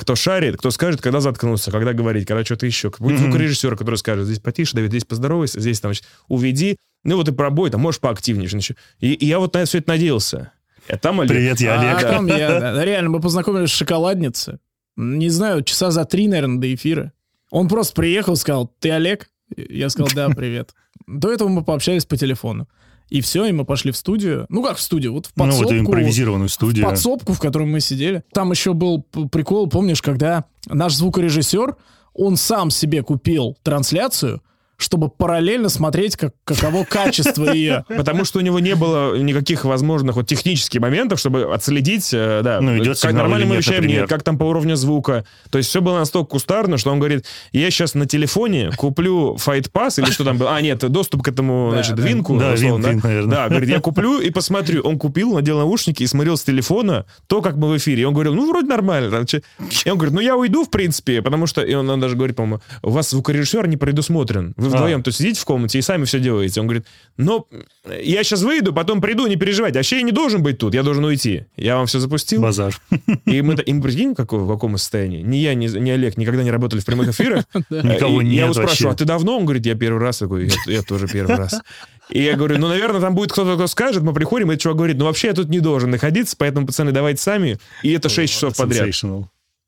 кто шарит, кто скажет, когда заткнуться, когда говорить, когда что-то еще. Будет звукорежиссер, который скажет, здесь потише, Давид, здесь поздоровайся, здесь, там, значит, уведи. Ну вот и пробой, там, можешь поактивнее. значит. И, и я вот на все это надеялся. А там Олег. Привет, я А Олег. там я, да. Реально, мы познакомились в шоколаднице. Не знаю, часа за три, наверное, до эфира. Он просто приехал, сказал, ты Олег? Я сказал, да, привет. До этого мы пообщались по телефону. И все, и мы пошли в студию. Ну как в студию? Вот в Ну, подсобку. вот импровизированную в студию. подсобку, в которой мы сидели. Там еще был прикол, помнишь, когда наш звукорежиссер, он сам себе купил трансляцию, чтобы параллельно смотреть, как, каково качество ее. Потому что у него не было никаких возможных вот технических моментов, чтобы отследить, э, да, Ну, идет как нормально мы вещаем, нет, как там по уровню звука. То есть все было настолько кустарно, что он говорит, я сейчас на телефоне куплю Fight Pass или что там было. А, нет, доступ к этому, Да, значит, да. винку. Да, условно, винт, винт, наверное. Да, говорит, я куплю и посмотрю. Он купил, надел наушники и смотрел с телефона то, как мы в эфире. И он говорил, ну, вроде нормально. там, че». И он говорит, ну, я уйду, в принципе, потому что, и он, он даже говорит, по-моему, у вас звукорежиссер не предусмотрен. Вы вдвоем тут сидите в комнате и сами все делаете. Он говорит, ну, я сейчас выйду, потом приду, не переживайте. Вообще я не должен быть тут, я должен уйти. Я вам все запустил. Базар. И мы, и мы прикинь, в каком, в каком состоянии. Ни я, ни, ни Олег никогда не работали в прямых эфирах. Никого И нет Я его спрашиваю, а ты давно? Он говорит, я первый раз. Я я, я тоже первый раз. И я говорю, ну, наверное, там будет кто-то, кто скажет, мы приходим, и этот чувак говорит, ну, вообще я тут не должен находиться, поэтому, пацаны, давайте сами. И это 6 часов подряд.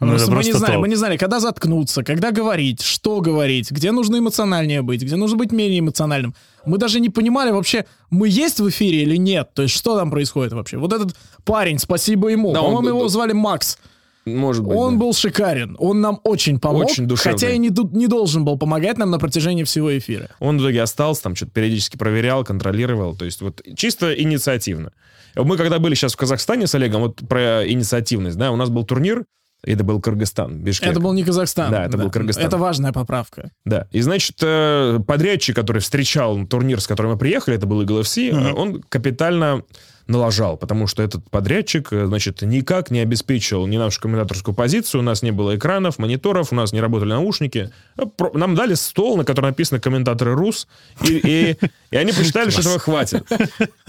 Ну, Ну, это мы не знали, топ. мы не знали, когда заткнуться, когда говорить, что говорить, где нужно эмоциональнее быть, где нужно быть менее эмоциональным. Мы даже не понимали вообще, мы есть в эфире или нет. То есть, что там происходит вообще. Вот этот парень, спасибо ему. Да, он По-моему, был- его звали Макс. Может быть, Он да. был шикарен. Он нам очень помог. Очень душевный. хотя и не, не должен был помогать нам на протяжении всего эфира. Он в итоге остался, там что-то периодически проверял, контролировал. То есть вот чисто инициативно. Мы когда были сейчас в Казахстане с Олегом, вот про инициативность, да, у нас был турнир, это был Кыргызстан, Бишкек. Это был не Казахстан. Да, это был Кыргызстан. Это важная поправка. Да. И, значит, э, подрядчик, который встречал турнир, с которым мы приехали, это был Eagle FC, э, он капитально налажал, потому что этот подрядчик, э, значит, никак не обеспечил ни нашу комментаторскую позицию, у нас не было экранов, мониторов, у нас не работали наушники. Э, Нам дали стол, на котором написано «Комментаторы РУС», и, и- и они посчитали, что этого хватит.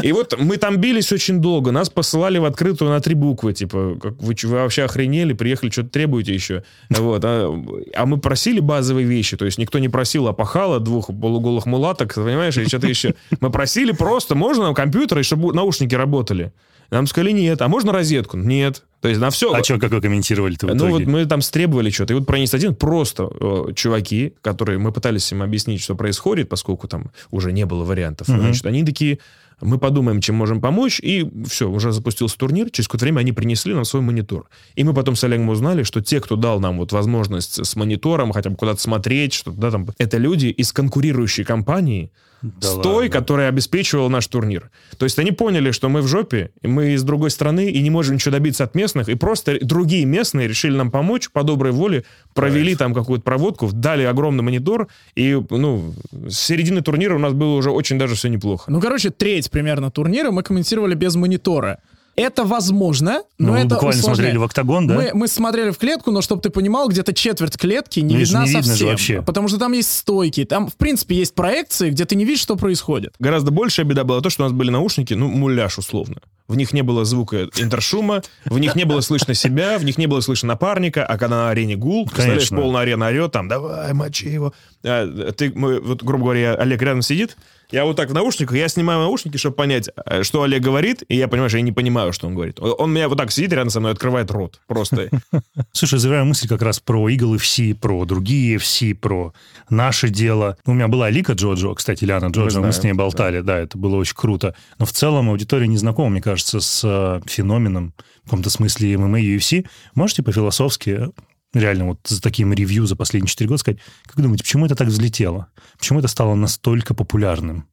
И вот мы там бились очень долго, нас посылали в открытую на три буквы, типа, как вы, вы вообще охренели, приехали, что-то требуете еще. Вот. А, а мы просили базовые вещи, то есть никто не просил опахала, двух полуголых мулаток, понимаешь, или что-то еще. Мы просили просто, можно нам компьютер, и чтобы наушники работали? Нам сказали, нет. А можно розетку? Нет. То есть на все... А что, как вы комментировали-то в Ну вот итоге? мы там стребовали что-то. И вот пронес один просто э, чуваки, которые мы пытались им объяснить, что происходит, поскольку там уже не было вариантов. Мгм. Значит, они такие, мы подумаем, чем можем помочь, и все, уже запустился турнир. Через какое-то время они принесли нам свой монитор. И мы потом с Олегом узнали, что те, кто дал нам вот возможность с монитором хотя бы куда-то смотреть, что да, там, это люди из конкурирующей компании, Да с той, ладно. которая обеспечивала наш турнир. То есть они поняли, что мы в жопе, и мы из другой страны, и не можем ничего добиться от местных, и просто другие местные решили нам помочь по доброй воле, провели там какую-то проводку, дали огромный монитор, и, ну, с середины турнира у нас было уже очень даже все неплохо. Ну, короче, треть примерно турнира мы комментировали без монитора. Это возможно, но Ну, вы это буквально усложняет. смотрели в октагон, да? Мы, мы смотрели в клетку, но чтобы ты понимал, где-то четверть клетки не Ну, видна не видно же совсем. вообще. Потому что там есть стойки, там, в принципе, есть проекции, где ты не видишь, что происходит. Гораздо большая беда была то, что у нас были наушники, ну, муляж условно. В них не было звука интершума, в них не было слышно себя, в них не было слышно напарника, а когда на арене гул, представляешь, полная арена орет, там, давай, мочи его. А, ты, мы, вот, грубо говоря, Олег рядом сидит, я вот так в наушниках, я снимаю наушники, чтобы понять, э, что Олег говорит, и я понимаю, что я не понимаю, что он говорит. Он меня вот так сидит рядом со мной, открывает рот. Просто. Слушай, развивая мысль как раз про Eagle FC, про другие FC, про наше дело. У меня была Лика Джоджо, кстати, Ляна Джоджо, мы, знаем, с ней болтали, да. это было очень круто. Но в целом аудитория не знакома, мне кажется, с э, феноменом, в каком-то смысле ММА и UFC. Можете по-философски реально вот за таким ревью за последние 4 года сказать, как думаете, почему это так взлетело? Почему это стало настолько популярным?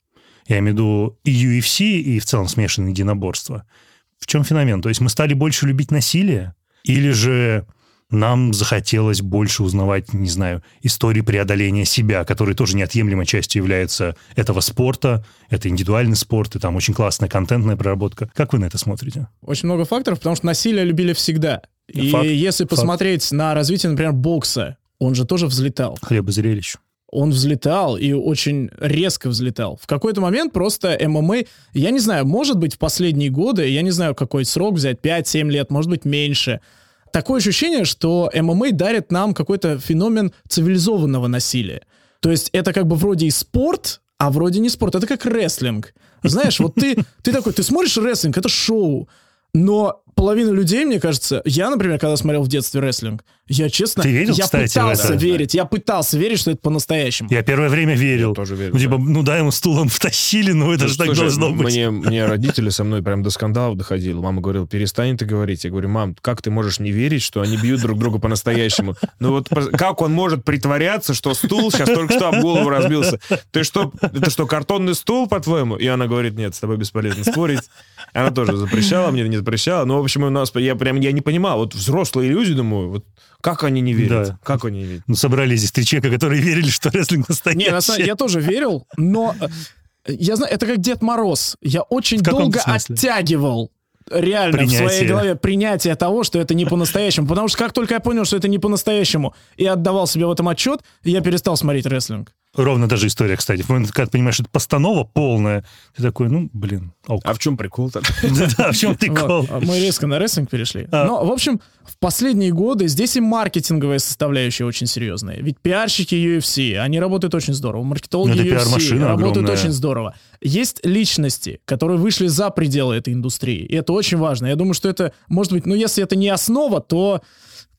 Я имею в виду и UFC, и в целом смешанные единоборства. В чем феномен? То есть мы стали больше любить насилие? Или же нам захотелось больше узнавать, не знаю, истории преодоления себя, которые тоже неотъемлемой частью являются этого спорта, это индивидуальный спорт, и там очень классная контентная проработка. Как вы на это смотрите? Очень много факторов, потому что насилие любили всегда. И Факт, если факт. посмотреть на развитие, например, бокса, он же тоже взлетал. Хлеб и зрелищ. он взлетал и очень резко взлетал. В какой-то момент просто ММА, я не знаю, может быть в последние годы, я не знаю какой срок взять, 5-7 лет, может быть меньше. Такое ощущение, что ММА дарит нам какой-то феномен цивилизованного насилия. То есть это как бы вроде и спорт, а вроде не спорт. Это как рестлинг. Знаешь, вот ты, ты такой, ты смотришь рестлинг, это шоу, но половина людей, мне кажется, я, например, когда смотрел в детстве рестлинг, я честно, Ты верил, я кстати, пытался это? верить, я пытался верить, что это по-настоящему. Я первое время верил. Я тоже верю, Ну, типа, да. ну да, ему стулом втащили, но это же так Слушай, должно быть. Мне, мне родители со мной прям до скандалов доходили. Мама говорила, перестань ты говорить. Я говорю, мам, как ты можешь не верить, что они бьют друг друга по-настоящему? Ну вот как он может притворяться, что стул сейчас только что об голову разбился? Ты что, это что, картонный стул, по-твоему? И она говорит, нет, с тобой бесполезно спорить. Она тоже запрещала, мне не запрещала. Ну, в общем, у нас, я прям, я не понимал. Вот взрослые люди, думаю, вот как они не верят? Да. Как они не верят? Ну, собрали здесь три человека, которые верили, что рестлинг настоящий. Не, на самом деле, я тоже верил, но э, я знаю, это как Дед Мороз. Я очень долго смысле? оттягивал реально в своей Принятие. голове принятие того, что это не по-настоящему. Потому что как только я понял, что это не по-настоящему, и отдавал себе в этом отчет, я перестал смотреть рестлинг. Ровно та же история, кстати. В момент, когда ты понимаешь, что это постанова полная, ты такой, ну, блин, ок. А в чем прикол-то? Да, в чем прикол? Вот, мы резко на рестлинг перешли. А. Но, в общем, в последние годы здесь и маркетинговая составляющая очень серьезная. Ведь пиарщики UFC, они работают очень здорово. Маркетологи Ну, UFC работают очень здорово. Есть личности, которые вышли за пределы этой индустрии. И это очень важно. Я думаю, что это, может быть, ну, если это не основа, то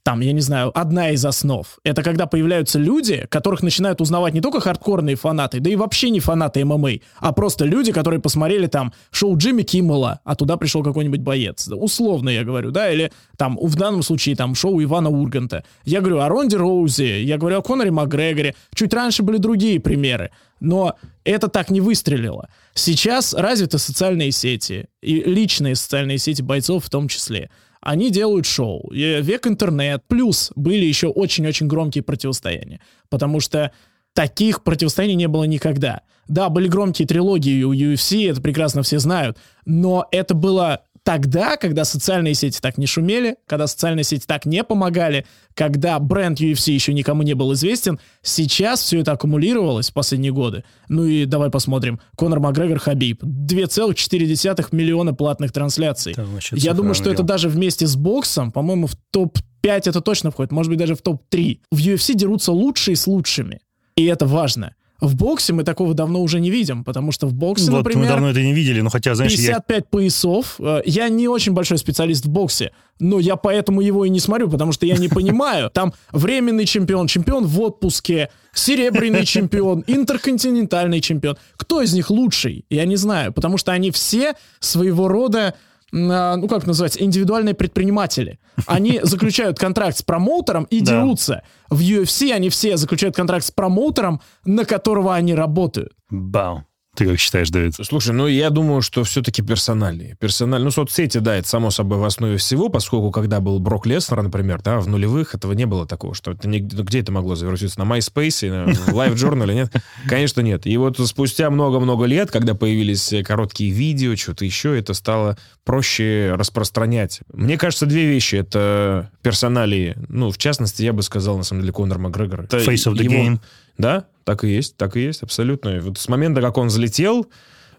там, я не знаю, одна из основ. Это когда появляются люди, которых начинают узнавать не только хардкорные фанаты, да и вообще не фанаты ММА, а просто люди, которые посмотрели там шоу Джимми Киммела, а туда пришел какой-нибудь боец. Условно я говорю, да, или там в данном случае там шоу Ивана Урганта. Я говорю о Ронде Роузе, я говорю о Коноре Макгрегоре. Чуть раньше были другие примеры. Но это так не выстрелило. Сейчас развиты социальные сети, и личные социальные сети бойцов в том числе. Они делают шоу. И Век интернет. Плюс были еще очень-очень громкие противостояния. Потому что таких противостояний не было никогда. Да, были громкие трилогии у UFC, это прекрасно все знают. Но это было тогда, когда социальные сети так не шумели, когда социальные сети так не помогали, когда бренд UFC еще никому не был известен, сейчас все это аккумулировалось в последние годы. Ну и давай посмотрим. Конор Макгрегор Хабиб. 2,4 миллиона платных трансляций. Я думаю, что это даже вместе с боксом, по-моему, в топ-5 это точно входит, может быть, даже в топ-3. В UFC дерутся лучшие с лучшими. И это важно. В боксе мы такого давно уже не видим, потому что в боксе, Вот например... мы давно это не видели, но хотя, знаешь, я 55 поясов. Э, Я не очень большой специалист в боксе, но я поэтому его и не смотрю, потому что я не понимаю. Там временный чемпион, чемпион в отпуске, серебряный чемпион, интерконтинентальный чемпион. Кто из них лучший? Я не знаю, потому что они все своего рода ну как называется, индивидуальные предприниматели. Они заключают контракт с промоутером и Да. дерутся. В UFC они все заключают контракт с промоутером, на которого они работают. Бау. Ты как считаешь, Давид? Слушай, ну я думаю, что все-таки персонали. Персональ, ну соцсети, да, это само собой в основе всего, поскольку когда был Брок Леснер, например, да, в нулевых этого не было такого, что это не- ну, где это могло завертиться? На MySpace, на- Live Journal, нет? Конечно, нет. И вот спустя много-много лет, когда появились короткие видео, что-то еще, это стало проще распространять. Мне кажется, две вещи. Это персонали, ну, в частности, я бы сказал, на самом деле, Конор Макгрегор. Face of the его- game. Да, так и есть, так и есть, абсолютно. Вот с момента, как он взлетел,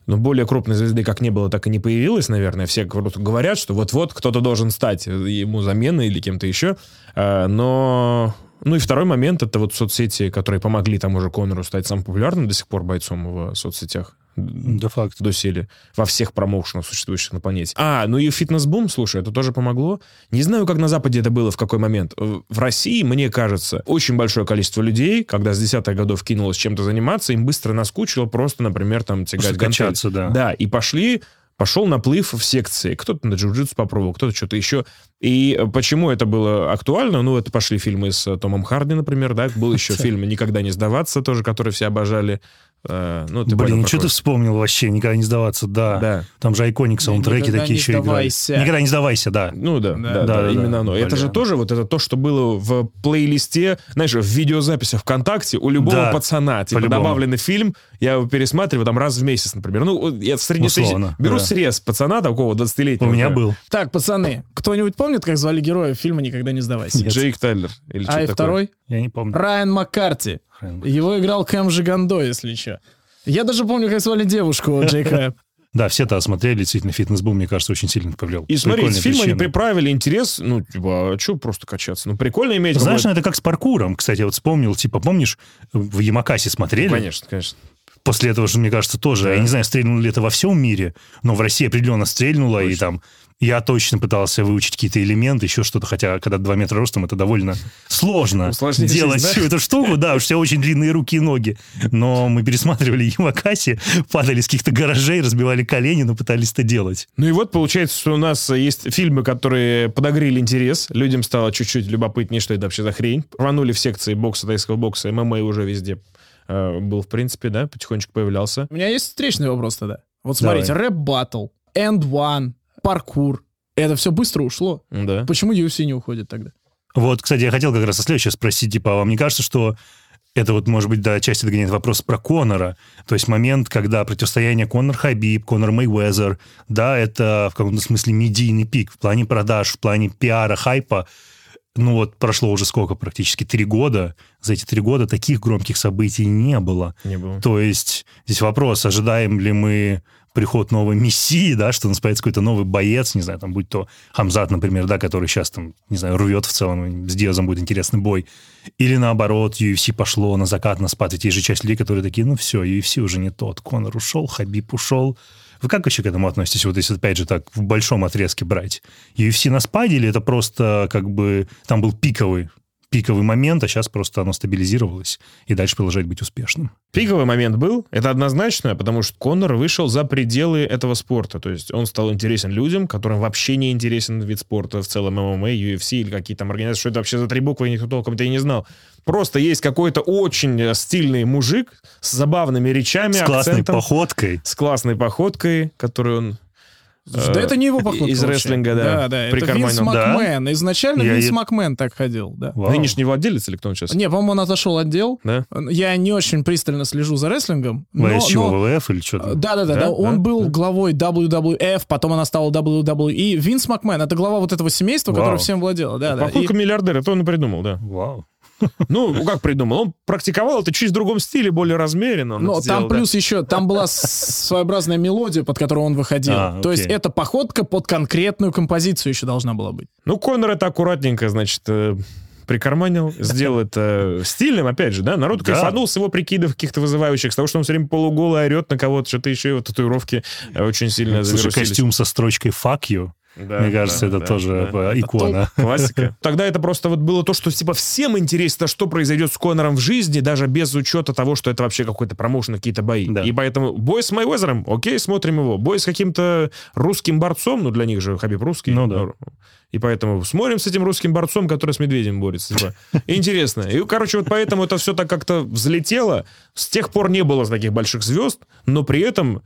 ну, более крупной звезды как не было, так и не появилось, наверное. Все говорят- говорят, что вот-вот кто-то должен стать ему заменой или кем-то еще. А, Но... Ну и второй момент, это вот соцсети, которые помогли тому же Конору стать самым популярным до сих пор бойцом в соцсетях. Да факт. Доселе. Во всех промоушенах, существующих на планете. А, ну и фитнес-бум, слушай, это тоже помогло. Не знаю, как на Западе это было, в какой момент. В в России, мне кажется, очень большое количество людей, когда с десятых годов кинулось чем-то заниматься, им быстро наскучило просто, например, там тягать гантель. да. Да, и пошли пошел наплыв в секции. Кто-то на джиу-джитсу попробовал, кто-то что-то еще. И э, почему это было актуально? Ну, это пошли фильмы с э, Томом Харди, например, да. Был еще фильм «Никогда не сдаваться» тоже, который все обожали. Э, Ну, ты понял, Блин, про что ты вспомнил вообще? Никогда не сдаваться, да. Да. Там же иконик саундтреки Никогда такие еще сдавайся. Никогда не сдавайся, да. Ну да, Да, да, да, да, да, именно да. оно. Это же Блин. тоже вот это то, что было в плейлисте, знаешь, в видеозаписях ВКонтакте у любого Да, пацана. Типа по-любому. добавленный фильм, я его пересматриваю там раз в месяц, например. Ну, я среднестатистически Условно, беру да. срез пацана такого 20-летнего. У меня был. Так, пацаны, кто-нибудь помнит, как звали героя фильма «Никогда не сдавайся»? Джейк Тайлер. Или А что и такое. второй? Я не помню. Райан Маккарти. Его играл Кэм Жигандо, если что. Я даже помню, как звали девушку Джейка. Да, все это смотрели, действительно, фитнес-бум, мне кажется, очень сильно повлиял. И смотри, с фильма они приправили интерес, ну, типа, а что просто качаться? Ну, прикольно иметь Знаешь, ну, это как с паркуром. Кстати, я вот вспомнил, типа, помнишь, в Ямакасе смотрели? Конечно, конечно. После этого же, мне кажется, тоже. Я не знаю, стрельнуло ли это во всем мире, но в России определенно стрельнуло, и там я точно пытался выучить какие-то элементы, еще что-то, хотя когда 2 метра ростом, это довольно сложно Усложнить делать жизнь, да? всю эту штуку. Да, уж у тебя очень длинные руки и ноги. Но мы пересматривали Ямакаси, падали с каких-то гаражей, разбивали колени, но пытались это делать. Ну и вот получается, что у нас есть фильмы, которые подогрели интерес, людям стало чуть-чуть любопытнее, что это вообще за хрень. Рванули в секции бокса, тайского бокса, ММА уже везде э, был, в принципе, да, потихонечку появлялся. У меня есть встречный вопрос тогда. Вот смотрите, рэп-баттл, AND1, паркур. Это все быстро ушло. Да. Почему UFC не уходит тогда? Вот, кстати, я хотел как раз о следующее спросить, типа, а вам не кажется, что это вот, может быть, отчасти догоняет вопрос про Конора. То есть момент, когда противостояние Конор Хабиб, Конор Мейвезер, да, это в каком-то смысле медийный пик в плане продаж, в плане пиара, хайпа. ну вот прошло уже сколько, практически три года. За эти три года таких громких событий не было. Не было. То есть здесь вопрос, ожидаем ли мы приход новой мессии, да, что у нас появится какой-то новый боец, не знаю, там, будь то Хамзат, например, да, который сейчас там, не знаю, рвет в целом, с Диазом будет интересный бой. Или наоборот, UFC пошло на закат, на спад. Ведь есть же часть людей, которые такие, ну все, UFC уже не тот. Конор ушел, Хабиб ушел. Вы как вообще к этому относитесь? Вот если, опять же, так в большом отрезке брать. UFC на спаде или это просто как бы там был пиковый пиковый момент, а сейчас просто оно стабилизировалось и дальше продолжает быть успешным. Пиковый момент был, это однозначно, потому что Конор вышел за пределы этого спорта. То есть он стал интересен людям, которым вообще не интересен вид спорта в целом ММА, UFC или какие там организации. Что это вообще за три буквы, никто толком-то и не знал. Просто есть какой-то очень стильный мужик с забавными речами, С классной акцентом, походкой. с классной походкой, которую он Да это не его походка из вообще. рестлинга, да, Да, да, это. Винс Да? Макмен. Изначально Я Винс Макмен так ходил, да. Вау. Нынешний владелец или кто он сейчас? Не, по-моему, он отошел отдел. Да? Я не очень пристально слежу за рестлингом. Но- из чего, но- ВВФ или что-то? Да, да, да, Да, да. Он да, был да. главой WWF, потом она стала WWE. Винс Макмен это глава вот этого семейства, которое всем владело. Да, да. Походка И- миллиардера, это он и придумал, да. Вау. Ну, как придумал? Он практиковал это чуть в другом стиле, более размеренно. Но это сделал, там да. плюс еще, там была своеобразная мелодия, под которую он выходил. А, То есть эта походка под конкретную композицию еще должна была быть. Ну, Конор это аккуратненько, значит, э, прикарманил, сделал это стильным, опять же, да? Народ Да. кайфанул с его прикидов каких-то вызывающих, с того, что он все время полуголый орет на кого-то, что-то еще, его татуировки э, очень сильно Слушай, костюм со строчкой «fuck you», Да, мне кажется, да, это да, тоже да. э, икона. Классика. Тогда это просто вот было то, что типа всем интересно, что произойдет с Конором в жизни, даже без учета того, что это вообще какой-то промоушен, какие-то бои. Да. И поэтому бой с Майвезером, окей, смотрим его. Бой с каким-то русским борцом, ну для них же Хабиб русский. Ну да. И поэтому смотрим с этим русским борцом, который с медведем борется. Типа. Интересно. И, короче, вот поэтому это все так как-то взлетело. С тех пор не было таких больших звезд, но при этом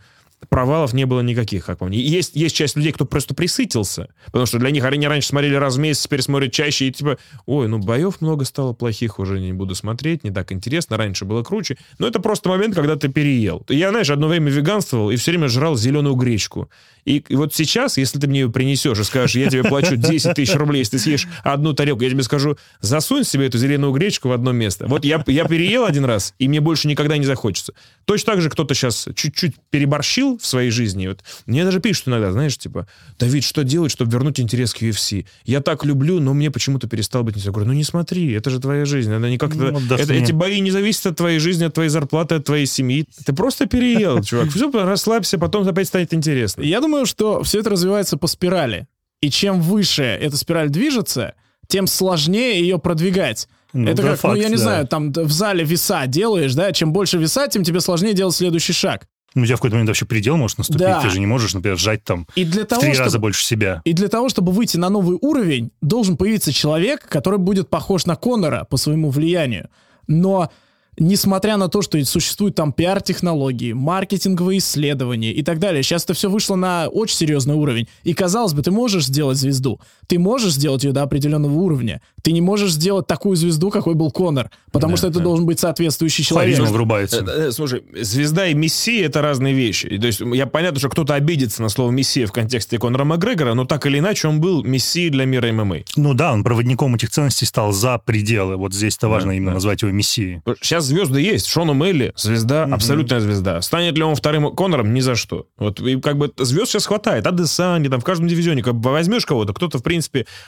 провалов не было никаких, как по мне. Есть, есть часть людей, кто просто присытился, потому что для них они раньше смотрели раз в месяц, теперь смотрят чаще, и типа, ой, ну боев много стало плохих, уже не буду смотреть, не так интересно, раньше было круче. Но это просто момент, когда ты переел. Я, знаешь, одно время веганствовал и все время жрал зеленую гречку. И, и вот сейчас, если ты мне ее принесешь и скажешь, я тебе плачу 10 тысяч рублей, если ты съешь одну тарелку, я тебе скажу, засунь себе эту зеленую гречку в одно место. Вот я, я переел один раз, и мне больше никогда не захочется. Точно так же кто-то сейчас чуть-чуть переборщил в своей жизни. Вот мне даже пишут иногда, знаешь, типа, Давид, что делать, чтобы вернуть интерес к UFC? Я так люблю, но мне почему-то перестал быть интересно. Я говорю, ну не смотри, это же твоя жизнь. Она не как-то... Ну, это- эти бои не зависят от твоей жизни, от твоей зарплаты, от твоей семьи. Ты просто переел, чувак. Все, расслабься, потом опять станет интересно. Я думаю, что все это развивается по спирали. И чем выше эта спираль движется, тем сложнее ее продвигать. Ну, это да, как, ну, факт, я не да. знаю, там в зале веса делаешь, да, чем больше веса, тем тебе сложнее делать следующий шаг. Ну, у тебя в какой-то момент вообще предел может наступить. Да. Ты же не можешь, например, сжать там И для в того, три чтобы... раза больше себя. И для того, чтобы выйти на новый уровень, должен появиться человек, который будет похож на Конора по своему влиянию. Но несмотря на то, что существуют там пиар-технологии, маркетинговые исследования и так далее, сейчас это все вышло на очень серьезный уровень. И казалось бы, ты можешь сделать звезду, ты можешь сделать ее до определенного уровня, ты не можешь сделать такую звезду, какой был Конор, потому Да, что это да. должен быть соответствующий человек. Харизма врубается. Э, э, Слушай, звезда и мессия — это разные вещи. То есть я понятно, что кто-то обидится на слово мессия в контексте Конора Макгрегора, но так или иначе он был мессией для мира ММА. Ну да, он проводником этих ценностей стал за пределы. Вот здесь это важно Да, именно да. назвать его мессией. Сейчас звезды есть. Шон Мелли — звезда, абсолютная звезда. Станет ли он вторым Конором? Ни за что. Вот и как бы звезд сейчас хватает. Адесани, там в каждом дивизионе. Как бы возьмешь кого-то, кто-то, в принципе,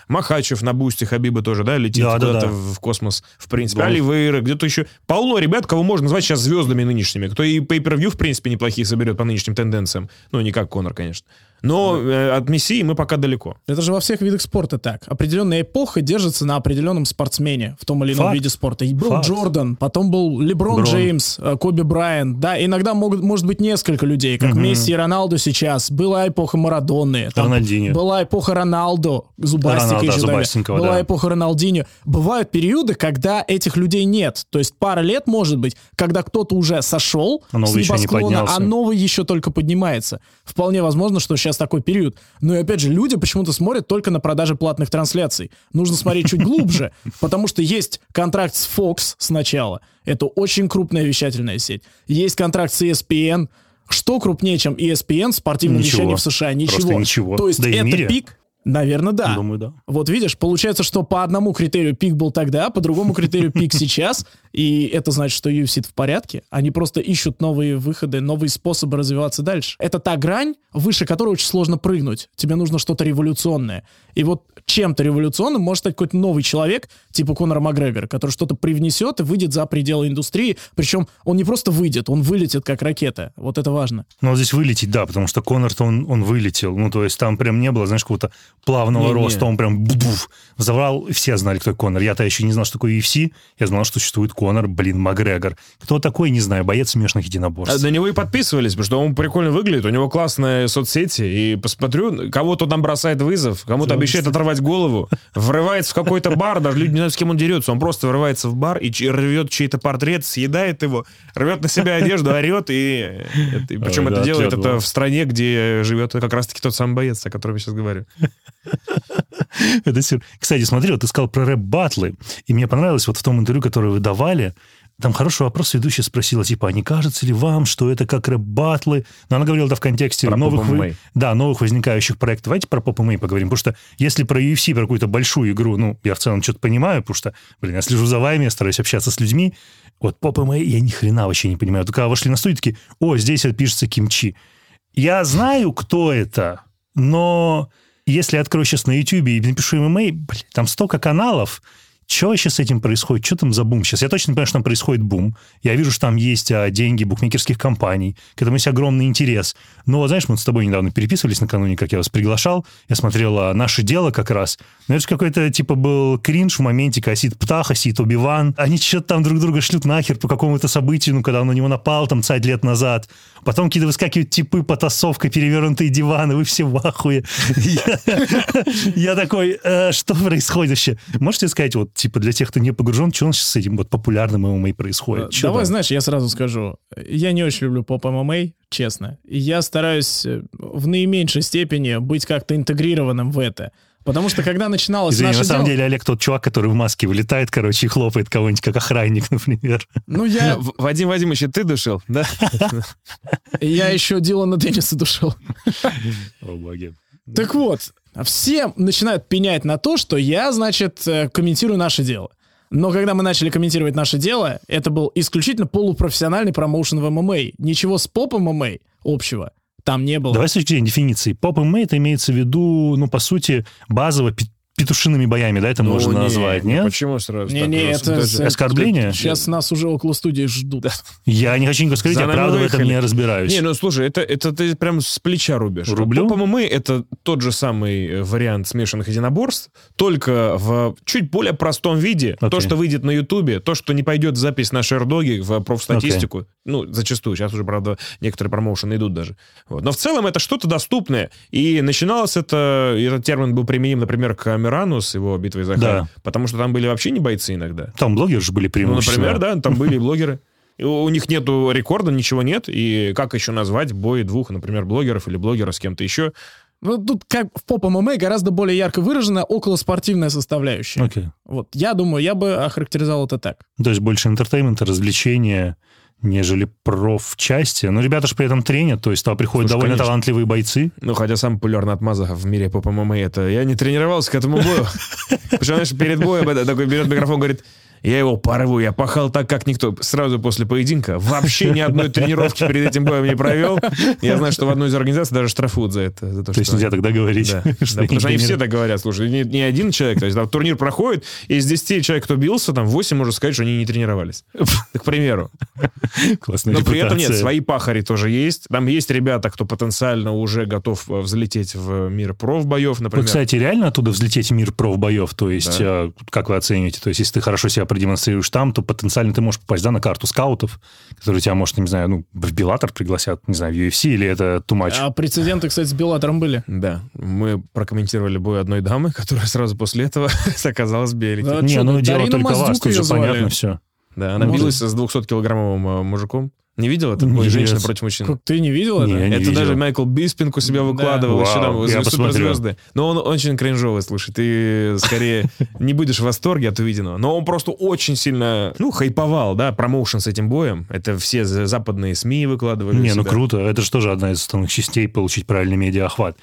Махачев на бусте Хабиба тоже, да, летит Да, да, куда-то да. в в космос, в принципе. Да. Оливейра, где-то еще. Полно ребят, кого можно назвать сейчас звездами нынешними. Кто и pay-per-view, в принципе, неплохие соберет по нынешним тенденциям. Ну, не как Конор, конечно. Но э, от Мессии мы пока далеко. Это же во всех видах спорта так. Определенная эпоха держится на определенном спортсмене в том или ином Факт. виде спорта. И был Факт. Джордан, потом был Леброн Брон. Джеймс, э, Коби Брайант. Да, иногда могут, может быть несколько людей, как Месси и Роналду сейчас. Была эпоха Марадонны. там Рональдиньо. Была эпоха Роналдо, Зубастика еще тогда. Зубастенького, Была да. эпоха Рональдиньо. Бывают периоды, когда этих людей нет. То есть пара лет, может быть, когда кто-то уже сошел А новый с еще не небосклона, поднялся. а новый еще только поднимается. Вполне возможно, что сейчас такой период. Но и опять же, люди почему-то смотрят только на продажи платных трансляций. Нужно смотреть чуть глубже, потому что есть контракт с Fox сначала. Это очень крупная вещательная сеть. Есть контракт с ESPN. Что крупнее, чем ESPN в спортивном Ничего. вещании в США? Ничего. Просто ничего. То есть Да это пик, Наверное, да. Думаю, да. Вот видишь, получается, что по одному критерию пик был тогда, по другому критерию пик сейчас, и это значит, что UFC в порядке. Они просто ищут новые выходы, новые способы развиваться дальше. Это та грань, выше которой очень сложно прыгнуть. Тебе нужно что-то революционное. И вот чем-то революционным может стать какой-то новый человек, типа Конора Макгрегора, который что-то привнесет и выйдет за пределы индустрии. Причем он не просто выйдет, он вылетит как ракета. Вот это важно. Ну, здесь вылететь, да, потому что Конор-то он, он вылетел. Ну, то есть там прям не было, знаешь, какого-то плавного Не-не. роста. Он прям буф взорвал, и все знали, кто Конор. Я-то еще не знал, что такое UFC. Я знал, что существует Конор, блин, Макгрегор. Кто такой, не знаю, боец смешанных единоборств. А На него и подписывались, потому что он прикольно выглядит, у него классные соцсети, и посмотрю, кого-то там бросает вызов, кому-то обещает оторвать голову, врывается в какой-то бар, даже люди не знают, с кем он дерется, он просто врывается в бар и рвет чей-то портрет, съедает его, рвет на себя одежду, орет, и, и причем это делает это в стране, где живет как раз-таки тот самый боец, о котором я сейчас говорю. Это сюр- Кстати, смотри, вот ты сказал про рэп-батлы, и мне понравилось вот в том интервью, которое вы давали, там хороший вопрос ведущая спросила, типа, а не кажется ли вам, что это как рэп-батлы? Но она говорила, да, в контексте Про новых, вы- да, новых возникающих проектов. Давайте про Pop MMA поговорим, потому что если про UFC, про какую-то большую игру, ну, я в целом что-то понимаю, потому что, блин, я слежу за вами, я стараюсь общаться с людьми, вот MMA я ни хрена вообще не понимаю. Только вошли на студию, такие, о, здесь вот пишется кимчи. Я знаю, кто это, но если я открою сейчас на YouTube и напишу ММА, блин, там столько каналов, что вообще с этим происходит? Что там за бум сейчас? Я точно понимаю, что там происходит бум. Я вижу, что там есть а, деньги букмекерских компаний. К этому есть огромный интерес. Но, знаешь, мы с тобой недавно переписывались накануне, как я вас приглашал. Я смотрел а, «Наше дело» как раз. Ну, это же какой-то, типа, был кринж в моменте, когда сидит Птаха, сидит Оби-Ван. Они что-то там друг друга шлют нахер по какому-то событию, ну, когда он на него напал там цать лет назад. Потом какие-то выскакивают типы, потасовка, перевернутые диваны, вы все в ахуе. Я- Я такой, «Э, что происходит вообще? Можете сказать, вот, типа, для тех, кто не погружен, что у нас сейчас с этим вот популярным ММА происходит? Чё Давай, там? знаешь, я сразу скажу. Я не очень люблю поп ММА, честно. И я стараюсь э, в наименьшей степени быть как-то интегрированным в это. Потому что когда начиналось Извини, наше на самом дело- деле Олег тот чувак, который в маске вылетает, короче, и хлопает кого-нибудь, как охранник, например. Ну, я, В- Вадим Вадимович, ты душил, да? я еще Дилана Денниса душил. О, боги. Так вот, все начинают пенять на то, что я, значит, э, комментирую наше дело. Но когда мы начали комментировать наше дело, это был исключительно полупрофессиональный промоушен в ММА. Ничего с поп ММА общего там не было. Давай с точки зрения дефиниции. Поп ММА это имеется в виду, ну, по сути, базово петушиными боями, да, это Ну, можно не, назвать, ну нет? Почему сразу? Не-не, так? это... Даже- оскорбление? Сейчас нас уже около студии ждут. Я не хочу никого сказать, За я правда в этом не разбираюсь. Не, ну слушай, это, это ты прям с плеча рубишь. Рублю? Поп ММА это тот же самый э, вариант смешанных единоборств, только в чуть более простом виде. То, Окей. что выйдет на Ютубе, то, что не пойдет в запись на шердоги в профстатистику. Ну, зачастую. Сейчас уже, правда, некоторые промоушены идут даже. Вот. Но в целом это что-то доступное. И начиналось это, этот термин был применим, например, к Амирану с его битвой за Да. Потому что там были вообще не бойцы иногда. Там блогеры же были Ну, преимущественно. например, да, там были блогеры. У них нету рекорда, ничего нет. И как еще назвать бой двух, например, блогеров или блогера с кем-то еще? Ну, тут как в поп ММА гораздо более ярко выражена околоспортивная составляющая. Окей. Вот, я думаю, я бы охарактеризовал это так. То есть больше entertainment а, развлечения, нежели профчасти. Но ребята же при этом тренят, то есть туда приходят Слушай, довольно конечно. талантливые бойцы. Ну, хотя самый популярный отмазах в мире по ММА это я не тренировался к этому бою. Причем, знаешь, перед боем такой берет микрофон, говорит, я его порву, я пахал так, как никто. Сразу после поединка. Вообще ни одной тренировки перед этим боем не провел. Я знаю, что в одной из организаций даже штрафуют за это. За то, То есть нельзя тогда говорить. Да, да, что потому что они все так говорят, слушай, не, не один человек, то есть там турнир проходит, и из 10 человек, кто бился, там 8 может сказать, что они не тренировались. К примеру. Классная Но при этом нет, свои пахари тоже есть. Там есть ребята, кто потенциально уже готов э, взлететь в мир профбоев, например. кстати, реально оттуда взлететь в мир профбоев? То есть, Да. э, как вы оцениваете? То есть, если ты хорошо себя продемонстрируешь там, то потенциально ты можешь попасть да, на карту скаутов, которые тебя, может, не знаю, ну, в Беллатор пригласят, не знаю, в UFC, или это too much? А прецеденты, кстати, с Беллатором были. Да, мы прокомментировали бой одной дамы, которая сразу после этого оказалась беленькой. Да. не, чё, ну, ну, дело только вас, тут же понятно все. Да, она Может. билась с 200-килограммовым э, мужиком. Не видел бой? Нет. Женщина против мужчины. Как, ты не видел Не, это? не Это видел. даже Майкл Биспинг у себя Да. выкладывал, еще там я суперзвезды. Но он очень кринжовый, слушай, ты скорее не будешь в восторге от увиденного. Но он просто очень сильно, ну, хайповал, да, промоушен с этим боем. Это все за- западные СМИ выкладывали. Не, ну круто. Это же тоже одна из основных частей получить правильный медиа-охват.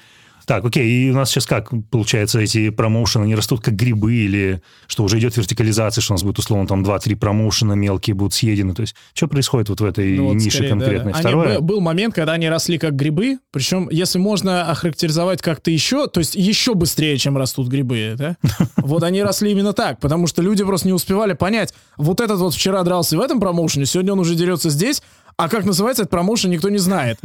Так, окей, и у нас сейчас как, получается, эти промоушены, они растут как грибы или что уже идет вертикализация, что у нас будет условно там 2-3 промоушена мелкие будут съедены, то есть что происходит вот в этой Ну, вот нише скорее, конкретной? да. Они Второе, бы- был момент, когда они росли как грибы, причем, если можно охарактеризовать как-то еще, то есть еще быстрее, чем растут грибы, да? Вот они росли именно так, потому что люди просто не успевали понять, вот этот вот вчера дрался в этом промоушене, сегодня он уже дерется здесь, а как называется этот промоушен, никто не знает.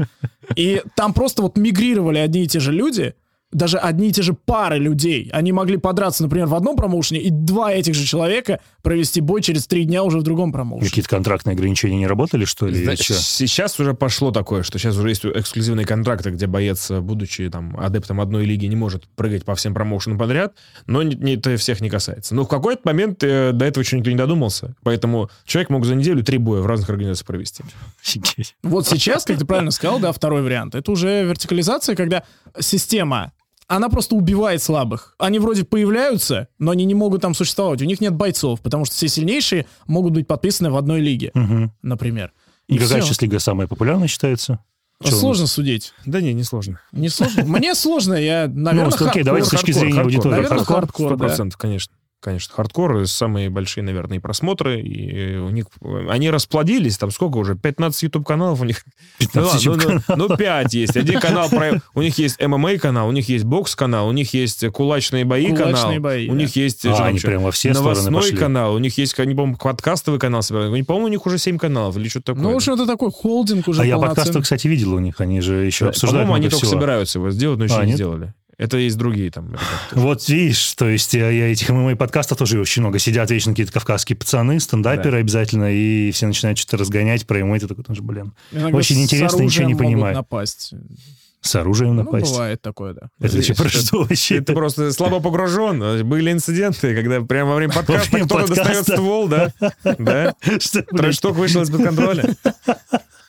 И там просто вот мигрировали одни и те же люди, даже одни и те же пары людей. Они могли подраться, например, в одном промоушене, и два этих же человека провести бой через три дня уже в другом промоушене. какие-то контрактные ограничения не работали, что ли? чё? Сейчас уже пошло такое, что сейчас уже есть эксклюзивные контракты, где боец, э, будучи там адептом одной лиги, не может прыгать по всем промоушенам подряд, но не, не- это всех не касается. Но в какой-то момент э, до этого еще никто не додумался, поэтому человек мог за неделю три боя в разных организациях провести. Вот сейчас, как ты правильно сказал, да, второй вариант. Это уже вертикализация, когда система, она просто убивает слабых. Они вроде появляются, но они не могут там существовать. У них нет бойцов, потому что все сильнейшие могут быть подписаны в одной лиге, Мгм. например. И сейчас лига самая популярная считается? Чё у Сложно судить. Да не, не сложно. Не сложно. Мне сложно, я, наверное, Ну, окей, давай с точки зрения аудитории. Наверное, Хардкор? хардкор, Сто да. процентов, конечно. Конечно, хардкор, самые большие, наверное, и просмотры, и у них, они расплодились, там сколько уже, 15 YouTube-каналов у них. 15 ну, ладно, ну, ну, 5 есть. Один канал, про, у них есть ММА-канал, у них есть бокс-канал, у них есть кулачные бои Кулачные канал, бои, у да. них есть А, что там они еще? прям во все стороны новостной пошли. канал, у них есть, не помню, подкастовый канал, не помню, у них уже 7 каналов или что-то такое. Ну, в общем, это такой холдинг уже А я подкасты, кстати, видел у них, они же еще обсуждают По-моему, они только собираются его сделать, но еще А, не нет? сделали. Это есть другие там. Вот видишь, то есть я, я этих ММА-подкастов тоже очень много. Сидят вечно какие-то кавказские пацаны, стендаперы Да. обязательно, и все начинают что-то разгонять про ММА. Ты такой тоже, блин, Иногда Очень интересно, ничего не понимаю. напасть. с оружием Ну, напасть. бывает такое, да. Это вообще про Это- что вообще? Ты просто слабо погружен. Были инциденты, когда прямо во время подкаста кто-то достает ствол, да? Да? Трэш-ток вышел из-под контроля.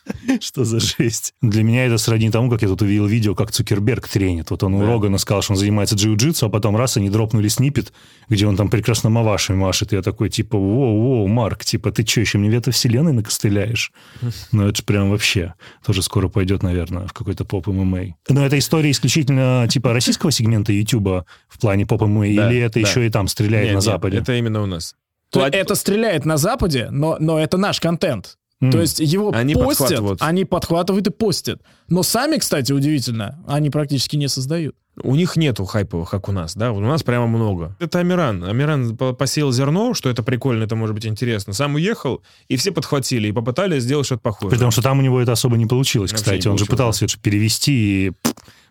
что за жесть? Для меня это сродни тому, как я тут увидел видео, как Цукерберг тренит. Вот он у. Рогана сказал, что он занимается джиу-джитсу, а потом раз они дропнули snippet, где он там прекрасно мавашей машет. И я такой, типа, воу-воу, Марк, типа, ты что, еще мне в этой вселенной накостыляешь? Ну, это же прям вообще тоже скоро пойдет, наверное, в какой-то поп ММА. Но это история исключительно, типа, российского сегмента Ютуба в плане поп ММА, Да, или это да. еще и там стреляет Нет, на нет, Западе? Это именно у нас. То Это стреляет на Западе, но, но это наш контент. То есть его Они постят, подхватывают. они подхватывают и постят. Но сами, кстати, удивительно, они практически не создают. У них нету хайповых, как у нас, да? У нас прямо много. Это Амиран. Амиран по- посеял зерно, что это прикольно, это может быть интересно. Сам уехал, и все подхватили и попытались сделать что-то похожее. Потому что там у него это особо не получилось, Вообще кстати. не он же получилось, пытался это же перевести, и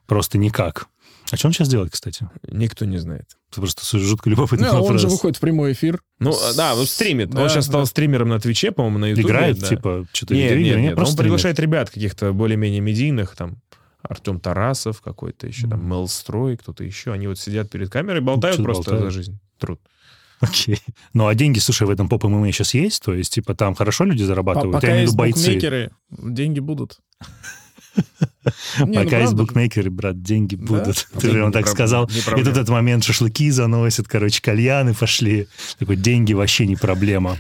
просто никак. А что он сейчас делает, кстати? Никто не знает. Это просто жутко любопытный Ну, он вопрос. же выходит в прямой эфир. Ну, а, да, он стримит. Да, он сейчас стал да. стримером на Твиче, по-моему, на Ютубе. Играет, да. типа, что-то Нет, видеоигры? нет, Не, нет. просто Он приглашает ребят каких-то более-менее медийных, там, Артем Тарасов какой-то еще, там, Мелстрой, кто-то еще. Они вот сидят перед камерой, болтают Что-то просто болтают. за жизнь. Труд. Окей. Ну, а деньги, слушай, в этом поп ММА сейчас есть? То есть, типа, там хорошо люди зарабатывают? Пока есть букмекеры, деньги будут. Ну, Пока есть же. букмекеры, брат, деньги будут. Ты Деньги прям не так сказал. И тут этот момент шашлыки заносят, короче, кальяны пошли. Такой, деньги вообще не проблема.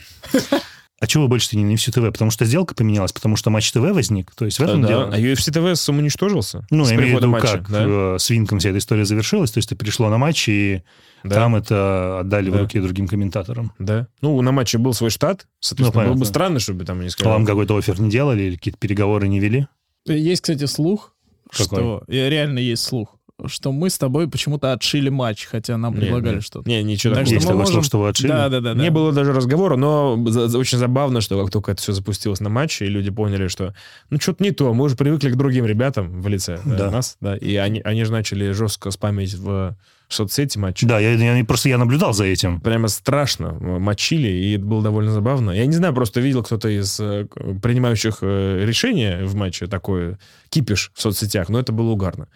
А чего вы больше не на UFC ТВ? Потому что сделка поменялась, потому что Матч ТВ возник? То есть в этом Да. дело? А UFC ТВ самоуничтожился? Ну, я имею в виду, матча, как да? э, с Винком вся эта история завершилась, то есть ты пришло на матч, и Да. там это отдали в Да. руки другим комментаторам. Да. Ну, на матче был свой штат, соответственно, Ну, было бы понятно. странно, чтобы там не А сказали. вам какой-то офер не делали или какие-то переговоры не вели? Есть, кстати, слух, Какой? что... Реально есть слух, что мы с тобой почему-то отшили матч, хотя нам Не, предлагали что-то. Не, ничего Так такого. что можем- что вы отшили? Да, да, да. Не да. было даже разговора, но за- очень забавно, что как только это все запустилось на матче, и люди поняли, что ну что-то не то, мы уже привыкли к другим ребятам в лице да, Да. нас, да, и они, они же начали жестко спамить в соцсети матча. Да, я, я- просто я наблюдал за этим. Прямо страшно мочили, и это было довольно забавно. Я не знаю, просто видел кто-то из э, принимающих э, решения в матче такой кипиш в соцсетях, но это было угарно.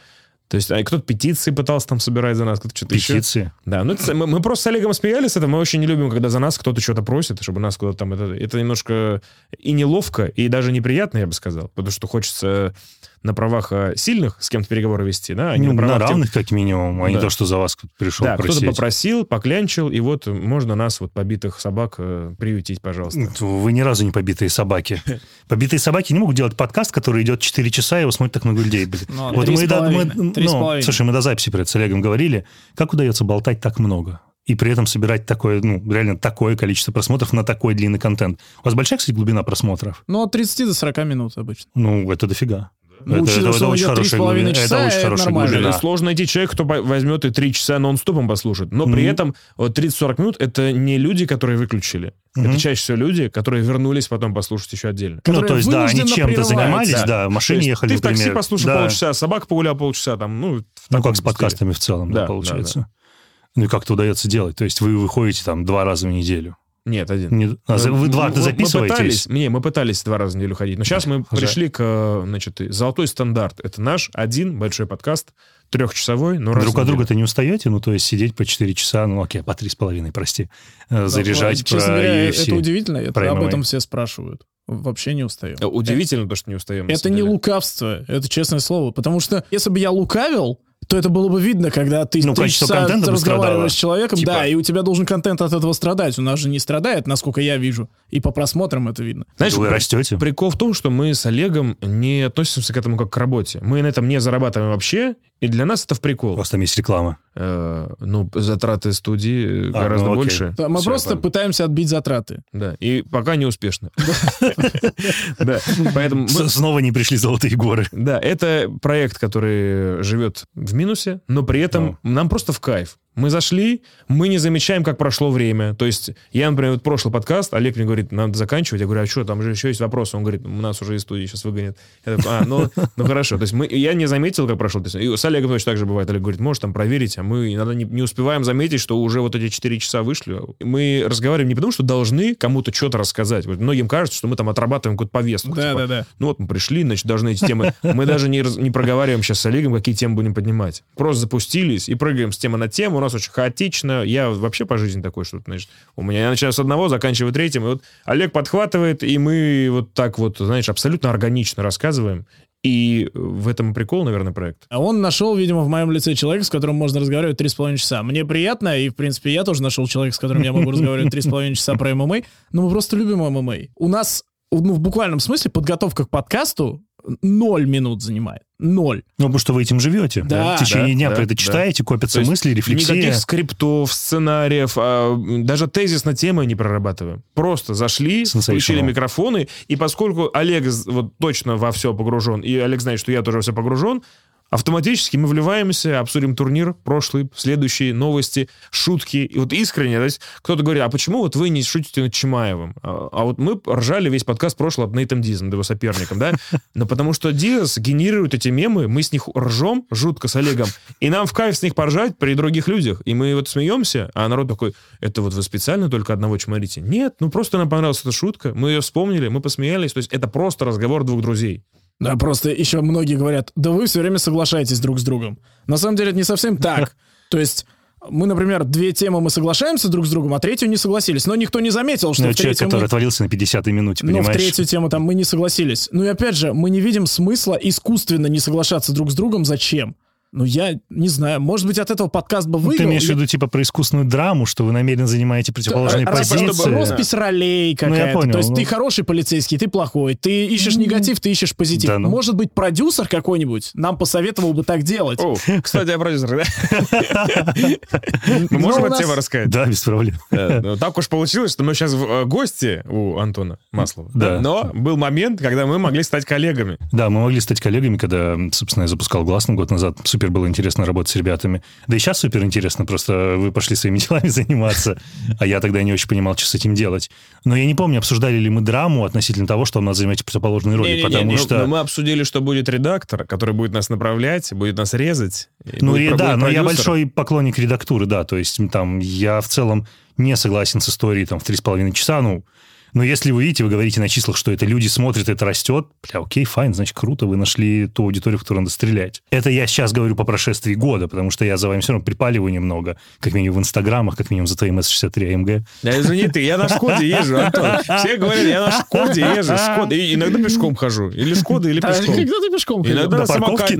То есть а кто-то петиции пытался там собирать за нас, кто-то что-то еще. Петиции. Да, ну это, мы, мы просто с Олегом смеялись с этого. Мы очень не любим, когда за нас кто-то что-то просит, чтобы нас куда-то там... Это, это немножко и неловко, и даже неприятно, я бы сказал. Потому что хочется на правах э, сильных с кем-то переговоры вести, да, а не Ну, на на правах равных, как минимум, а не Да. то, что за вас кто-то пришел Да, кто-то просить. попросил, поклянчил, и вот можно нас, вот побитых собак, э, приютить, пожалуйста. Вы ни разу не побитые собаки. Побитые собаки не могут делать подкаст, который идет 4 часа, и его смотрит так много людей. Ну, Вот три мы, до- мы- ну, слушай, мы до записи перед с Олегом говорили, как удается болтать так много? И при этом собирать такое, ну, реально такое количество просмотров на такой длинный контент. У вас большая, кстати, глубина просмотров? Ну, от 30 до 40 минут обычно. Ну, это дофига. Ну, это, учитывая, это- очень идет три с хорошая половиной глубина. часа, это очень это хорошая нормально. Глубина. Сложно найти человека, кто возьмет и 3 часа нон-стопом послушает. Но при Мгм. этом вот 30-40 минут это не люди, которые выключили. Мгм. Это чаще всего люди, которые вернулись потом послушать еще отдельно. Ну, которые то есть, да, они чем-то занимались, Да. да, в машине есть ехали, ты в такси например. послушал Да. полчаса, собака погуляла полчаса, там, ну... в Ну, как с подкастами в целом, да, Да, получается. Ну, и как это удается делать? То есть вы выходите там два раза в неделю. Нет, один. Не- а, вы Мы- дважды мы- Мы записываетесь? пытались, не, мы пытались два раза в неделю ходить, но сейчас мы Жаль. пришли к, э, значит, золотой стандарт. Это наш один большой подкаст, трехчасовой, но Друг от друга-то не устаете? Ну, то есть сидеть по 4 часа, ну, окей, по три с половиной, прости, э, заряжать Честно про говоря, UFC. это удивительно. Это про об этом все спрашивают. Вообще не устаю. Э, Удивительно то, что не устаем. Это не лукавство, это честное слово. Потому что если бы я лукавил, то это было бы видно, когда ты Ну, три часа разговариваешь с человеком, Типа- да, и у тебя должен контент от этого страдать. У нас же не страдает, насколько я вижу. И по просмотрам это видно. Знаешь, Вы растете? Прикол в том, что мы с Олегом не относимся к этому как к работе. Мы на этом не зарабатываем вообще, и для нас это в У прикол. вас там есть реклама. Э, ну, затраты студии А, гораздо ну, окей. больше. Мы Всё, просто ладно. пытаемся отбить затраты. Да, и пока не успешно. Да, поэтому... Снова не пришли золотые горы. Да, это проект, который живет в минусе, но при этом нам просто в кайф. Мы зашли, мы не замечаем, как прошло время. То есть я, например, вот прошлый подкаст, Олег мне говорит, надо заканчивать. Я говорю, а что, там же еще есть вопросы. Он говорит, у нас уже из студии сейчас выгонят. Я такой, а, ну, ну хорошо. То есть мы, я не заметил, как прошло. То есть, и с Олегом точно так же бывает. Олег говорит, можешь там проверить, а мы иногда не, не успеваем заметить, что уже вот эти 4 часа вышли. Мы разговариваем не потому, что должны кому-то что-то рассказать. Вот многим кажется, что мы там отрабатываем какую-то повестку. Да, Типа, да, да. ну вот мы пришли, значит, должны эти темы... Мы даже не, не проговариваем сейчас с Олегом, какие темы будем поднимать. Просто запустились и прыгаем с темы на тему. Нас очень хаотично. Я вообще по жизни такой, что, значит, у меня я начинаю с одного, заканчиваю третьим. И вот Олег подхватывает, и мы вот так вот, знаешь, абсолютно органично рассказываем. И в этом прикол, наверное, проект. А он нашел, видимо, в моем лице человека, с которым можно разговаривать три с половиной часа. Мне приятно, и, в принципе, я тоже нашел человека, с которым я могу разговаривать три с половиной часа про ММА, но мы просто любим ММА. У нас, ну, в буквальном смысле, подготовка к подкасту ноль минут занимает. Ноль. Ну, потому что вы этим живете. Да, В течение да, дня да, про это да. читаете, копятся То мысли, рефлексия. Никаких скриптов, сценариев, а, даже тезисно темы не прорабатываем. Просто зашли, включили микрофоны, и поскольку Олег вот точно во все погружен, и Олег знает, что я тоже во все погружен, автоматически мы вливаемся, обсудим турнир, прошлый, следующие новости, шутки. И вот искренне, то есть кто-то говорит, а почему вот вы не шутите над Чимаевым? А, а вот мы ржали весь подкаст прошлый над Нейтом Дизом, его соперником, да? Но потому что Диас генерирует эти мемы, мы с них ржем жутко с Олегом, и нам в кайф с них поржать при других людях. И мы вот смеемся, а народ такой, это вот вы специально только одного чморите? Нет, ну просто нам понравилась эта шутка, мы ее вспомнили, мы посмеялись, то есть это просто разговор двух друзей. Да, просто еще многие говорят, да вы все время соглашаетесь друг с другом. На самом деле это не совсем так. То есть мы, например, две темы мы соглашаемся друг с другом, а третью не согласились. Но никто не заметил, что Ну, в человек, который мы... отвалился на 50-й минуте, Но в третью тему там мы не согласились. Ну и опять же, мы не видим смысла искусственно не соглашаться друг с другом. Зачем? Ну, я не знаю. Может быть, от этого подкаст бы Ну, выиграл. ты имеешь в Я- виду, типа, про искусственную драму, что вы намеренно занимаете противоположные А, типа, позиции? чтобы роспись ролей какая-то. понял, То есть ну. ты хороший полицейский, ты плохой. Ты ищешь негатив, ты ищешь позитив. Да ну. Может быть, продюсер какой-нибудь нам посоветовал бы так делать. О, кстати, о продюсерах, да? Мы можем эту тему рассказать? Да, без проблем. Да, ну, Так уж получилось, что мы сейчас в э, гости у Антона Маслова. Да. Но был момент, когда мы могли стать коллегами. Да, мы могли стать коллегами, когда, собственно, я запускал «Гласный» год назад. Супер было интересно работать с ребятами. Да и сейчас супер интересно, просто вы пошли своими делами заниматься, а я тогда не очень понимал, что с этим делать. Но я не помню, обсуждали ли мы драму относительно того, что надо занимать противоположные роли, Не-не-не, потому ну, что... ну, мы обсудили, что будет редактор, который будет нас направлять, будет нас резать. Ну, и да, но я большой поклонник редактуры, да, то есть там я в целом не согласен с историей там в три с половиной часа, ну, Но если вы видите, вы говорите на числах, что это люди смотрят, это растет, бля, окей, fine, значит, круто, вы нашли ту аудиторию, в которую надо стрелять. Это я сейчас говорю по прошествии года, потому что я за вами все равно припаливаю немного, как минимум в инстаграмах, как минимум за твоим S63 AMG. Да, извини ты, я на Шкоде езжу, Антон. Все говорят, я на Шкоде езжу, Шкода. И иногда пешком хожу. Или Шкода, или А пешком. когда ты пешком ходил? Иногда На самокате,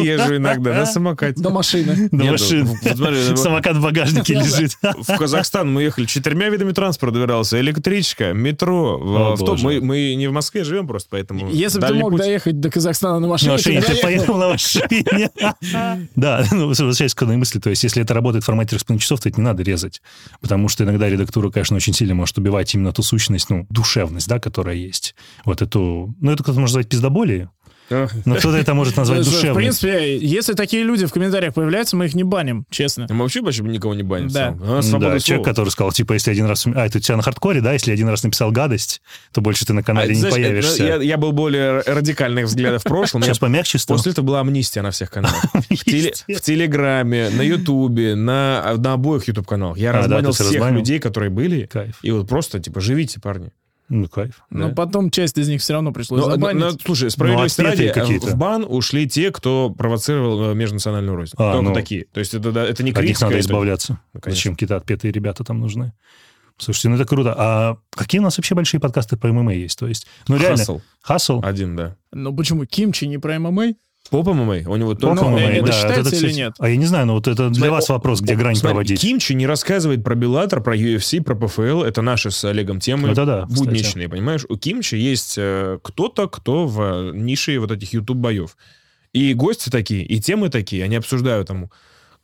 езжу иногда, на самокате. До машины. До Нет, машин. вот смотри, вот Самокат в багажнике лежит. В Казахстан мы ехали четырьмя видами транспорта добирался. Электричка, метро. в- О, в том- мы, мы не в Москве живем просто, поэтому... Если бы ты мог путь. доехать до Казахстана на машине, На машине, ты поехал на машине. Да, ну, возвращаясь к одной мысли, то есть если это работает в формате распределения часов, то это не надо резать, потому что иногда редактура, конечно, очень сильно может убивать именно ту сущность, ну, душевность, да, которая есть. Вот эту, ну, это кто-то может назвать пиздоболие. Но кто-то это может назвать В душевной. принципе, если такие люди в комментариях появляются, мы их не баним, честно. Мы вообще почти никого не баним. в Да. Да, человек, который сказал, типа, если один раз... А, это у тебя на хардкоре, да? Если один раз написал гадость, то больше ты на А, канале не знаешь, появишься. Я, я был более радикальных взглядов в прошлом. Сейчас помягче стал. После этого была амнистия на всех каналах. В, теле- в Телеграме, на Ютубе, на, на обоих Ютуб-каналах. Я А, разбанил всех всех разбанил? людей, которые были. Кайф. И вот просто, типа, живите, парни. Ну, кайф. Но Да. потом часть из них все равно пришлось Но- забанить. но- но, слушай, справедливости Ну, ради, э, какие-то. в бан ушли те, кто провоцировал э, межнациональную рознь. А, Только ну. такие. То есть это, да, это не От них критика. надо это- избавляться. Ну, конечно. Зачем какие-то отпетые ребята там нужны? Слушайте, ну это круто. А какие у нас вообще большие подкасты про ММА есть? То есть, ну реально... Хасл. Хасл? Один, да. Ну почему? Кимчи не про ММА? Поп ММА, у него только Ну, ММА. это да, считается это, или кстати, нет? А я не знаю, но вот это для Смотри, вас вопрос, где о, грань смотри, проводить. Кимчи не рассказывает про Беллатор, про UFC, про ПФЛ. Это наши с Олегом темы. Это да, кстати. будничные, понимаешь? У Кимчи есть э, кто-то, кто в э, нише вот этих YouTube-боев. И гости такие, и темы такие. Они обсуждают там,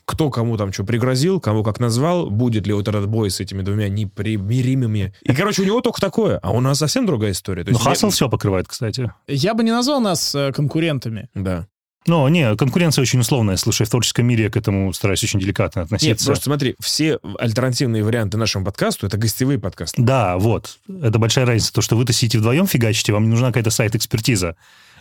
кто кому там что пригрозил, кого как назвал, будет ли вот этот бой с этими двумя непримиримыми. И, короче, у него только такое. А у нас совсем другая история. То Ну, Хасл не- все покрывает, кстати. Я бы не назвал нас э, конкурентами. Да. Но, не, конкуренция очень условная. Слушай, в творческом мире я к этому стараюсь очень деликатно Нет, относиться. просто смотри, все альтернативные варианты нашему подкасту — это гостевые подкасты. Да, вот. Это большая разница. То, что вы-то сидите вдвоем фигачите, вам не нужна какая-то сайт-экспертиза.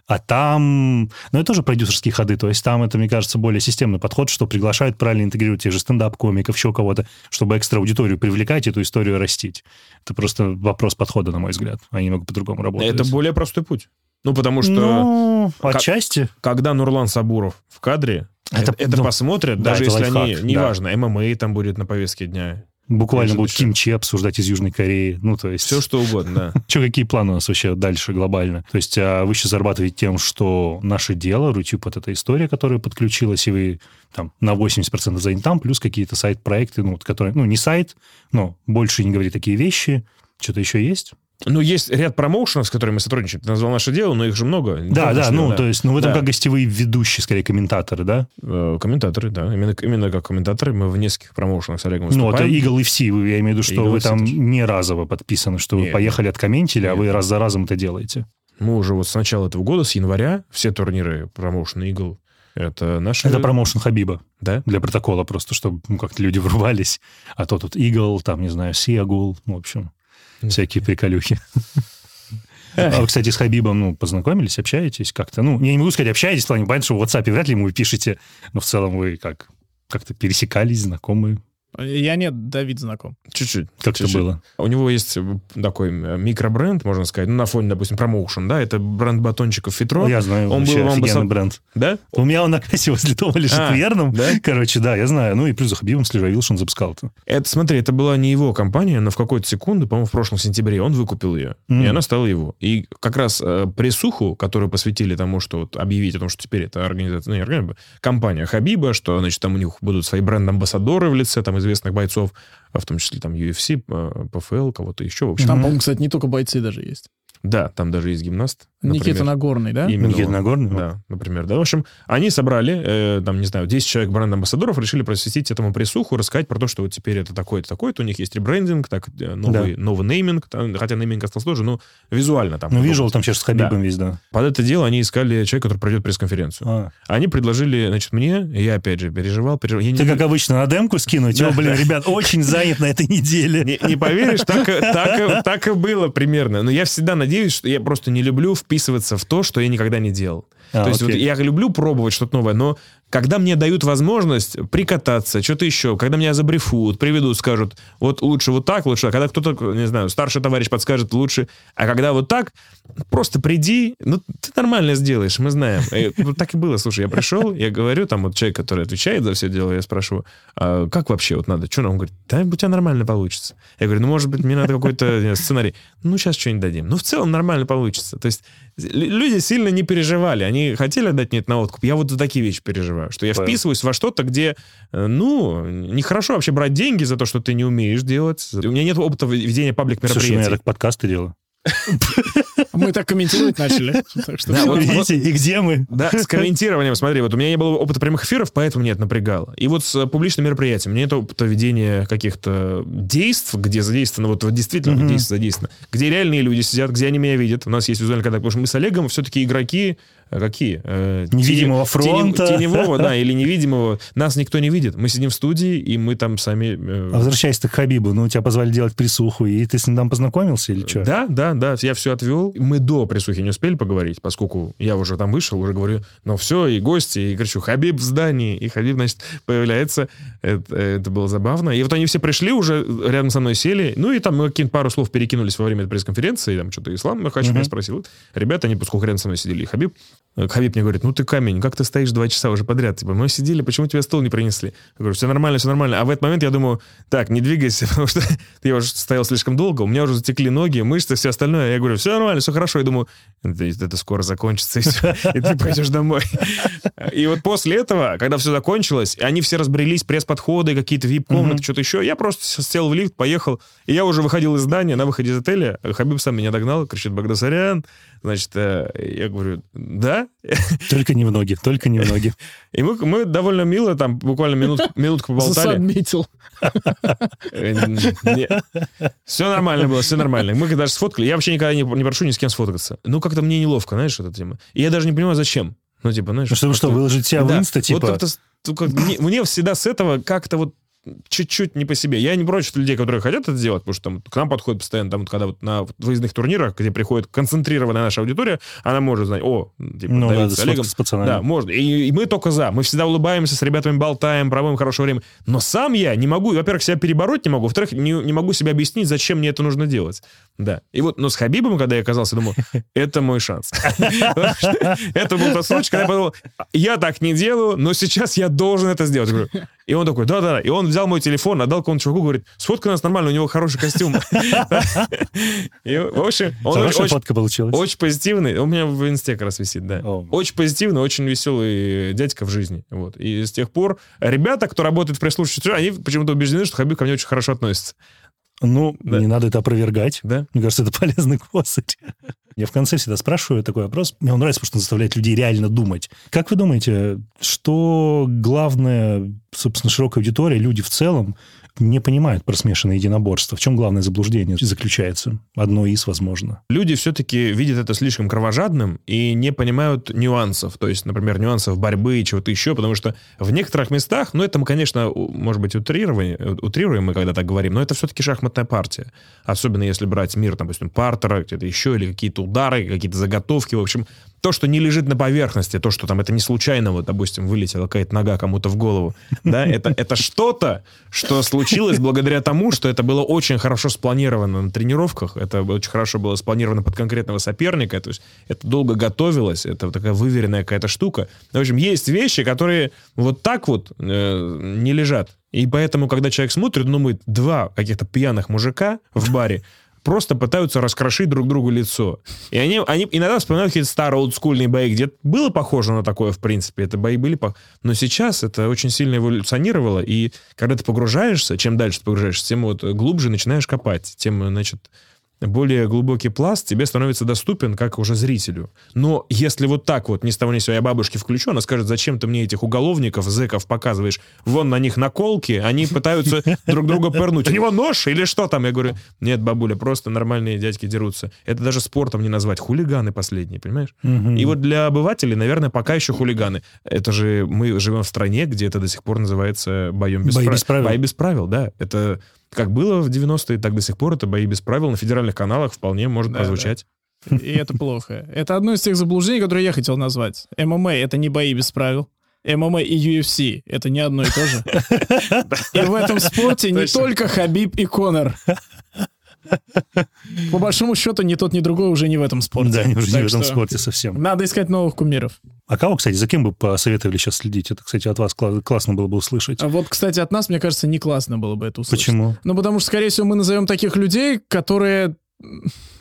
А там... Ну, это тоже продюсерские ходы. То есть там это, мне кажется, более системный подход, что приглашают правильно интегрировать тех же стендап-комиков, еще кого-то, чтобы экстра аудиторию привлекать, эту историю растить. Это просто вопрос подхода, на мой взгляд. Они могут по-другому работать. Это более простой путь. Ну, потому что... Ну, отчасти. когда Нурлан Сабуров в кадре, Это- это, это ну, посмотрят, да, даже это если лайфхак, они, да. неважно, ММА там будет на повестке дня, Буквально будут кимчи обсуждать из Южной Кореи. Ну, то есть... все что угодно, да. Че, какие планы у нас вообще дальше глобально? То есть а вы сейчас зарабатываете тем, что наше дело, Рутюб, вот эта история, которая подключилась, и вы там на 80% заняты там, плюс какие-то сайт-проекты, ну, вот, которые, ну, не сайт, но больше не говори такие вещи. Что-то еще есть? Ну, есть ряд промоушенов, с которыми мы сотрудничаем. Ты назвал наше дело, но их же много. Да, да, ну, то есть, ну, вы там Да. как гостевые ведущие, скорее, комментаторы, да? Э, Комментаторы, да. Именно, именно как комментаторы мы в нескольких промоушенах с Олегом Ну, это выступаем. Eagle FC, вы- я имею в виду, что Eagle вы FC там тоже. не разово подписаны, что вы Нет, поехали, откомментили, а Нет. вы раз за разом это делаете. Мы уже вот с начала этого года, с января, все турниры промоушена Eagle, это наши... Это промоушен Хабиба. Да? для протокола просто, чтобы ну, как-то люди врубались. А то тут Eagle, там, не знаю, Сиагул, в общем, всякие приколюхи. А вы, кстати, с Хабибом, ну, познакомились, общаетесь как-то? Ну, я не могу сказать, общаетесь, в плане, понятно, что в WhatsApp вряд ли ему пишете, но в целом вы как как-то пересекались, знакомы. Я нет, Давид знаком. Чуть-чуть. Как это было? У него есть э, такой э, микробренд, можно сказать, ну, на фоне, допустим, промоушен, да, это бренд батончиков Фитро. Я знаю, он был басо- бренд. Да? У меня он на кассе возле дома лежит А, верным. да? Короче, да, я знаю. Ну и плюс за Хабибом видел, что он запускал это. Это, смотри, это была не его компания, но в какой-то секунду, по-моему, в прошлом сентябре он выкупил ее, Мгм. и она стала его. И как раз э, присуху, которую посвятили тому, что вот объявить о том, что теперь это организация, ну, не организация, компания Хабиба, что, значит, там у них будут свои бренд-амбассадоры в лице там известных бойцов, а в том числе там UFC, э, ПФЛ, кого-то еще, в общем. Там, по-моему, кстати, не только бойцы даже есть. Да, там даже есть гимнаст. Никита например. Нагорный, да? Именно Никита он. Нагорный? Да, например. Да. В общем, они собрали, э, там, не знаю, 10 человек бренд-амбассадоров, решили просветить этому присуху, рассказать про то, что вот теперь это такое-то, такое-то, у них есть ребрендинг, так, э, новый, новый нейминг, там, хотя нейминг остался тоже, но визуально там. Ну, вижу, там сейчас с Хабибом весь, да. Под это дело они искали человека, который пройдет пресс-конференцию. А. Они предложили, значит, мне, я опять же переживал, переживал. Я не- Ты, как обычно, на демку скинуть? О, блин, ребят, очень занят на этой неделе. Не, не поверишь, так, и- так, так и было примерно. Но я всегда надеюсь, что я просто не люблю вписываться в то, что я никогда не делал. А, То есть вот окей. я люблю пробовать что-то новое, но когда мне дают возможность прикататься, что-то еще, когда меня забрифуют, приведут, скажут, вот лучше вот так, лучше, так. когда кто-то, не знаю, старший товарищ подскажет лучше, а когда вот так, просто приди, ну, ты нормально сделаешь, мы знаем. И вот так и было, слушай, я пришел, я говорю, там вот человек, который отвечает за все дело, я спрашиваю, а как вообще вот надо, что нам? Он говорит, да, у тебя нормально получится. Я говорю, ну, может быть, мне надо какой-то сценарий. Ну, сейчас что-нибудь дадим. Ну, в целом нормально получится. То есть лю- люди сильно не переживали, они хотели дать мне это на откуп. Я вот за такие вещи переживаю, что я вписываюсь во что-то, где, э, ну, нехорошо вообще брать деньги за то, что ты не умеешь делать. У меня нет опыта ведения паблик Слушай, ну я так подкасты делаю. Мы так комментировать начали. Видите, и где мы? Да, с комментированием, смотри, вот у меня не было опыта прямых эфиров, поэтому это напрягало. И вот с э, публичным мероприятием, у меня нет опыта ведения каких-то действий, где задействовано, вот действительно действие задействовано, где реальные люди сидят, где они меня видят. У нас есть визуальный контакт, потому что мы с Олегом все-таки игроки, какие? Э, Невидимого тени- фронта. Теневого, да, или невидимого. Нас никто не видит. Мы сидим в студии, и мы там сами... э, А Возвращаясь к Хабибу, ну, тебя позвали делать присуху, и ты с ним там познакомился или что? Да, да, да, я все отвел. Мы до присухи не успели поговорить, поскольку я уже там вышел, уже говорю, ну все, и гости, и кричу, Хабиб в здании. И Хабиб, значит, появляется. Это, это было забавно. И вот они все пришли уже, рядом со мной сели, ну и там мы какие-то пару слов перекинулись во время пресс-конференции, там что-то Ислам Махач меня спросил. Ребята, они поскольку рядом со мной сидели, и Хабиб, Хабиб мне говорит, ну ты камень, как ты стоишь два часа уже подряд? Типа, мы сидели, почему тебе стол не принесли? Я говорю, все нормально, все нормально. А в этот момент я думаю, так, не двигайся, потому что я уже стоял слишком долго, у меня уже затекли ноги, мышцы, все остальное. Я говорю, все нормально, все хорошо. Я думаю, это, это скоро закончится, и, и ты пойдешь домой. И вот после этого, когда все закончилось, они все разбрелись, пресс-подходы, какие-то вип-комнаты, что-то еще, я просто сел в лифт, поехал, и я уже выходил из здания, на выходе из отеля, Хабиб сам меня догнал, кричит, Багдасарян, значит, э, я говорю, да? Только не в ноги, только не в ноги. И мы, мы довольно мило там буквально минут, минутку поболтали. Засадмитил. Все нормально было, все нормально. Мы даже сфоткали. Я вообще никогда не, не прошу ни с кем сфоткаться. Ну, как-то мне неловко, знаешь, эта тема. И я даже не понимаю, зачем. Ну, типа, знаешь... Ну, чтобы что, как-то- выложить себя в Да. инста, типа? Вот это, с- как, мне, мне всегда с этого как-то вот чуть-чуть не по себе. Я не против людей, которые хотят это сделать, потому что там к нам подходят постоянно, там, когда вот на выездных турнирах, где приходит концентрированная наша аудитория, она может знать, о, типа, Ну, Давид да, с Олегом. с пацанами. Да, можно. И, и мы только за. Мы всегда улыбаемся, с ребятами болтаем, проводим хорошее время. Но сам я не могу, во-первых, себя перебороть не могу, во-вторых, не, не могу себе объяснить, зачем мне это нужно делать. Да. И вот, но с Хабибом, когда я оказался, думаю, это мой шанс. Это был тот случай, когда я подумал, я так не делаю, но сейчас я должен это сделать. И он такой, да-да. И он взял мой телефон, отдал какому-то чуваку, говорит, сфоткай нас нормально, у него хороший костюм. И, в общем, он очень- фотка получилась. очень позитивный. У меня в инсте как раз висит, да. Очень позитивный, очень веселый дядька в жизни. Вот. И с тех пор ребята, кто работает в пресс-службе, они почему-то убеждены, что Хабиб ко мне очень хорошо относится. Ну, Да. не надо это опровергать. Да? Мне кажется, это полезный козырь. Я в конце всегда спрашиваю такой вопрос. Мне он нравится, потому что он заставляет людей реально думать. Как вы думаете, что главное, собственно, широкая аудитория, люди в целом, не понимают про смешанное единоборство? В чем главное заблуждение заключается? Одно из, возможно. Люди все-таки видят это слишком кровожадным и не понимают нюансов. То есть, например, нюансов борьбы и чего-то еще, потому что в некоторых местах, ну, это мы, конечно, может быть, утрирование, утрируем мы, когда так говорим, но это все-таки шахматная партия. Особенно если брать мир, допустим, партера, где-то еще, или какие-то удары, какие-то заготовки. В общем, то, что не лежит на поверхности, то, что там это не случайно, вот, допустим, вылетела какая-то нога кому-то в голову, да, это, это что-то, что случилось благодаря тому, что это было очень хорошо спланировано на тренировках, это очень хорошо было спланировано под конкретного соперника, то есть это долго готовилось, это вот такая выверенная какая-то штука. В общем, есть вещи, которые вот так вот э, не лежат. И поэтому, когда человек смотрит, думает, два каких-то пьяных мужика в баре просто пытаются раскрошить друг другу лицо. И они, они иногда вспоминают какие-то старые олдскульные бои, где было похоже на такое, в принципе, это бои были пох- Но сейчас это очень сильно эволюционировало, и когда ты погружаешься, чем дальше ты погружаешься, тем вот глубже начинаешь копать, тем, значит, более глубокий пласт тебе становится доступен как уже зрителю. Но если вот так вот, ни с того ни с сего я бабушке включу, она скажет, зачем ты мне этих уголовников, зэков показываешь? Вон на них наколки, они пытаются друг друга пырнуть. У него нож или что там? Я говорю, нет, бабуля, просто нормальные дядьки дерутся. Это даже спортом не назвать. Хулиганы последние, понимаешь? И вот для обывателей, наверное, пока еще хулиганы. Это же мы живем в стране, где это до сих пор называется боем без, без правил. Бои без правил, да. Это как было в 90-е, так до сих пор это бои без правил на федеральных каналах вполне может Да, прозвучать. И это плохо. Это одно из тех заблуждений, которые я хотел назвать. ММА — это не бои без правил. ММА и UFC — это не одно и то же. И в этом спорте не только Хабиб и Конор. По большому счету, ни тот, ни другой уже не в этом спорте. Да, они уже не в этом спорте совсем. Надо искать новых кумиров. А кого, кстати, за кем бы посоветовали сейчас следить? Это, кстати, от вас кла- классно было бы услышать. А вот, кстати, от нас, мне кажется, не классно было бы это услышать. Почему? Ну, потому что, скорее всего, мы назовем таких людей, которые...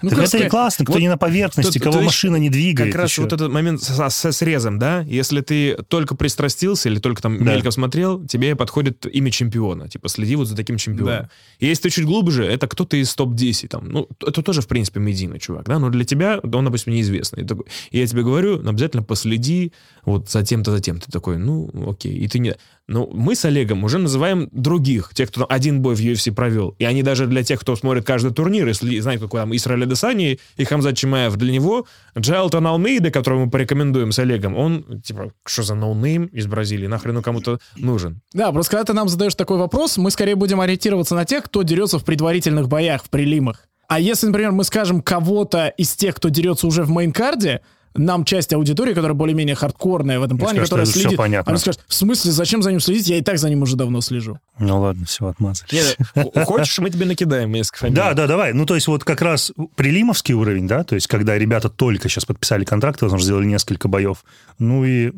Ну, так как это и классно, кто вот не на поверхности, тут- кого то машина не двигает. Как раз еще. вот этот момент со, со срезом, да? Если ты только пристрастился или только там Да. мельком смотрел, тебе подходит имя чемпиона. Типа, следи вот за таким чемпионом. Да. И если ты чуть глубже, это кто-то из топ-10. Там, ну, это тоже, в принципе, медийный чувак, да? Но для тебя он, допустим, неизвестный. И такой- И я тебе говорю, ну, обязательно последи вот за тем-то, за тем. Ты такой, ну, окей. И ты не... Ну, мы с Олегом уже называем других, тех, кто один бой в UFC провел. И они даже для тех, кто смотрит каждый турнир, если знает, какой там Исраэль Адесанья и Хамзат Чимаев, для него Джайлтон Алмейда, которого мы порекомендуем с Олегом, он, типа, что за ноунейм из Бразилии? Нахрен он кому-то нужен? Да, просто когда ты нам задаешь такой вопрос, мы скорее будем ориентироваться на тех, кто дерется в предварительных боях, в прилимах. А если, например, мы скажем кого-то из тех, кто дерется уже в main card е, нам часть аудитории, которая более-менее хардкорная в этом плане, скажет, которая следит, понятно. они скажут, в смысле, зачем за ним следить? Я и так за ним уже давно слежу. Ну ладно, все, отмазали. Нет, х- хочешь, мы тебе накидаем несколько фамилий? Да, да, давай. Ну, то есть вот как раз прилимовский уровень, да, то есть когда ребята только сейчас подписали контракт, возможно, сделали несколько боев. Ну и...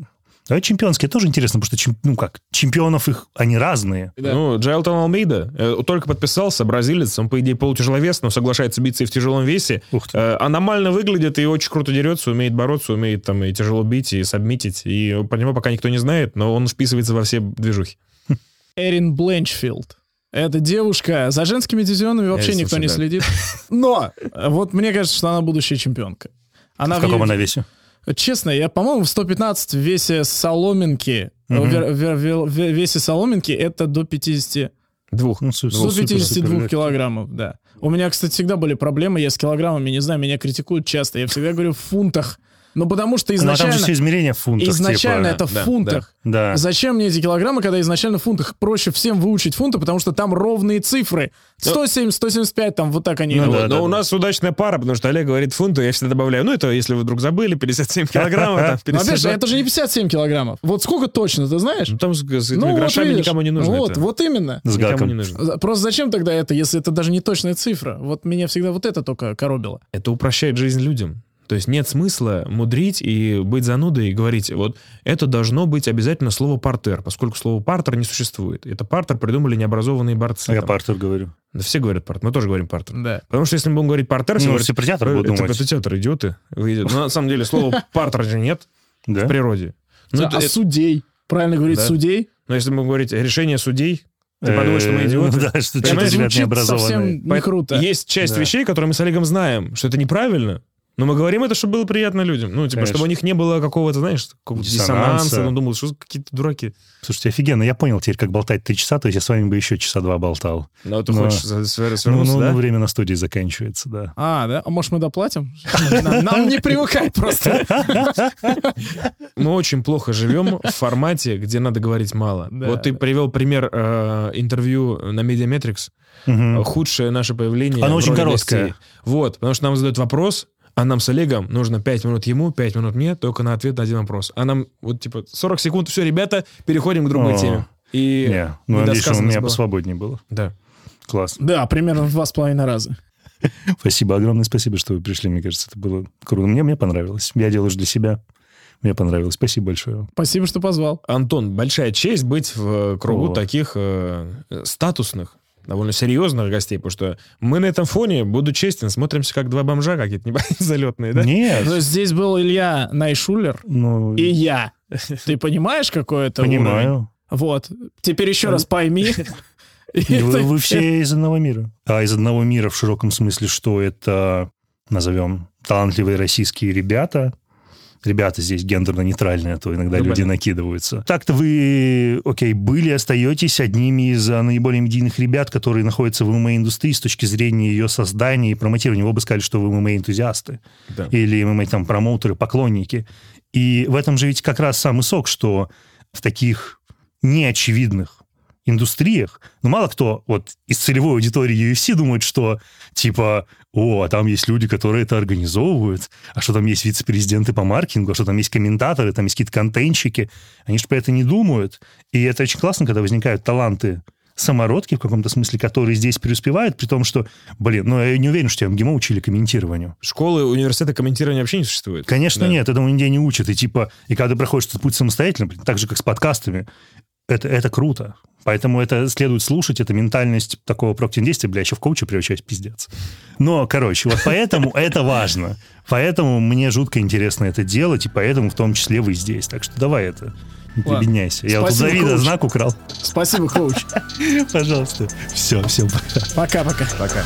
Давай чемпионские тоже интересно, потому что, ну как, чемпионов их, они разные. Ну, Джайлтон Алмейда э, только подписался, бразилец, он, по идее, полутяжеловес, но соглашается биться и в тяжелом весе. Ух ты. Э, аномально выглядит и очень круто дерется, умеет бороться, умеет там и тяжело бить, и сабмитить. И по нему пока никто не знает, но он вписывается во все движухи. Эрин Бленчфилд. Это девушка, за женскими дивизионами вообще Я никто не следит. Но э, вот мне кажется, что она будущая чемпионка. Она В каком она весе? Честно, я, по-моему, в 115 в весе соломинки, э, вер- вер- вер- в весе соломинки это до 50, Двух. Ну, су- супер, 152 супер. килограммов, да. У меня, кстати, всегда были проблемы, я с килограммами, не знаю, меня критикуют часто, я всегда говорю в фунтах. Ну, потому что Ну, а там же изначально... все измерения в фунтах. Изначально типа. это в да, фунтах. Да. Зачем мне эти килограммы, когда изначально в фунтах? Проще всем выучить фунты, потому что там ровные цифры. 170, 175, там вот так они Ну идут. да, но да, у да. нас удачная пара, потому что Олег говорит фунты, я всегда добавляю, ну это если вы вдруг забыли, 57 килограммов, там, Но опять же, 52. это же не 57 килограммов. Вот сколько точно, ты знаешь? Ну, там с, с этими Ну, вот грошами видишь. никому не нужно. Вот, это. вот именно. С Никому не нужно. Просто зачем тогда это, если это даже не точная цифра? Вот меня всегда вот это только коробило. Это упрощает жизнь людям. То есть нет смысла мудрить и быть занудой и говорить, вот это должно быть обязательно слово партер, поскольку слово партер не существует. Это партер придумали необразованные борцы. А я партер говорю. Да все говорят партер, мы тоже говорим партер. Да. Потому что если мы будем говорить партер, все Ну, говорят, театр «Э, будут это, думать. это театр, идиоты. Вы идиоты». Но на самом деле слова партер же нет в природе. Ну, а судей? Правильно говорить, судей? но если мы будем говорить решение судей, ты подумаешь, что мы Э, идиоты. Да, что Это ребят необразованные. совсем не круто. Есть часть вещей, которые мы с Олегом знаем, что это неправильно, но мы говорим это, чтобы было приятно людям. Ну, типа, Конечно. чтобы у них не было какого-то, знаешь, какого-то Диссонанса. диссонанса. Ну, думал, что какие-то дураки. Слушайте, офигенно, я понял теперь, как болтать три часа, то есть я с вами бы еще часа два болтал. Ну, ты Но- хочешь за- свер- Ну, свернуться, ну, да? ну, время на студии заканчивается, да. А, да? А может, мы доплатим? Нам не привыкать просто. Мы очень плохо живем в формате, где надо говорить мало. Вот ты привел пример э, интервью на. Э, Худшее наше появление. Оно очень короткое. гостей. Вот, потому что нам задают вопрос, а нам с Олегом нужно 5 минут ему, 5 минут мне, только на ответ на один вопрос. А нам вот типа 40 секунд, все, ребята, переходим к другой О. теме. И Не, ну, надеюсь, что у меня была. посвободнее было. Да. Класс. Да, примерно в два с половиной раза. Спасибо, огромное спасибо, что вы пришли. Мне кажется, это было круто. Мне, мне понравилось. Я делаю же для себя. Мне понравилось. Спасибо большое. Спасибо, что позвал. Антон, большая честь быть в э, кругу О. таких э, статусных, довольно серьезных гостей, потому что мы на этом фоне, буду честен, смотримся как два бомжа какие-то небольшие залетные, да? Нет. Есть здесь был Илья Найшулер Ну, и я. Ты понимаешь, какой это уровень? понимаю. Вот. Теперь еще раз пойми. Вы, вы все из одного мира. А из одного мира в широком смысле, что это, назовем, талантливые российские ребята. Ребята здесь гендерно-нейтральные, а то иногда Ну, люди накидываются. Так-то вы, окей, были, остаетесь одними из а, наиболее медийных ребят, которые находятся в ММА-индустрии с точки зрения ее создания и промотирования. Вы бы сказали, что вы ММА-энтузиасты Да. или ММА там промоутеры, поклонники. И в этом же ведь как раз самый сок, что в таких неочевидных индустриях, ну, мало кто вот из целевой аудитории UFC думает, что типа, о, а там есть люди, которые это организовывают, а что там есть вице-президенты по маркетингу, а что там есть комментаторы, там есть какие-то контентщики. Они же про это не думают. И это очень классно, когда возникают таланты самородки в каком-то смысле, которые здесь преуспевают, при том, что, блин, ну я не уверен, что МГИМО учили комментированию. Школы, университеты комментирования вообще не существует. Конечно, Да. нет, этому нигде не учат. И типа, и когда ты проходишь этот путь самостоятельно, блин, так же, как с подкастами, это, это круто. Поэтому это следует слушать, это ментальность такого проактивного действия, бля, еще в коуча превращаюсь, пиздец. Но, короче, вот поэтому это важно. Поэтому мне жутко интересно это делать, и поэтому в том числе вы здесь. Так что давай это, не прибедняйся. Я вот тут Давида знак украл. Спасибо, коуч. Пожалуйста. Все, все, пока. Пока-пока. Пока.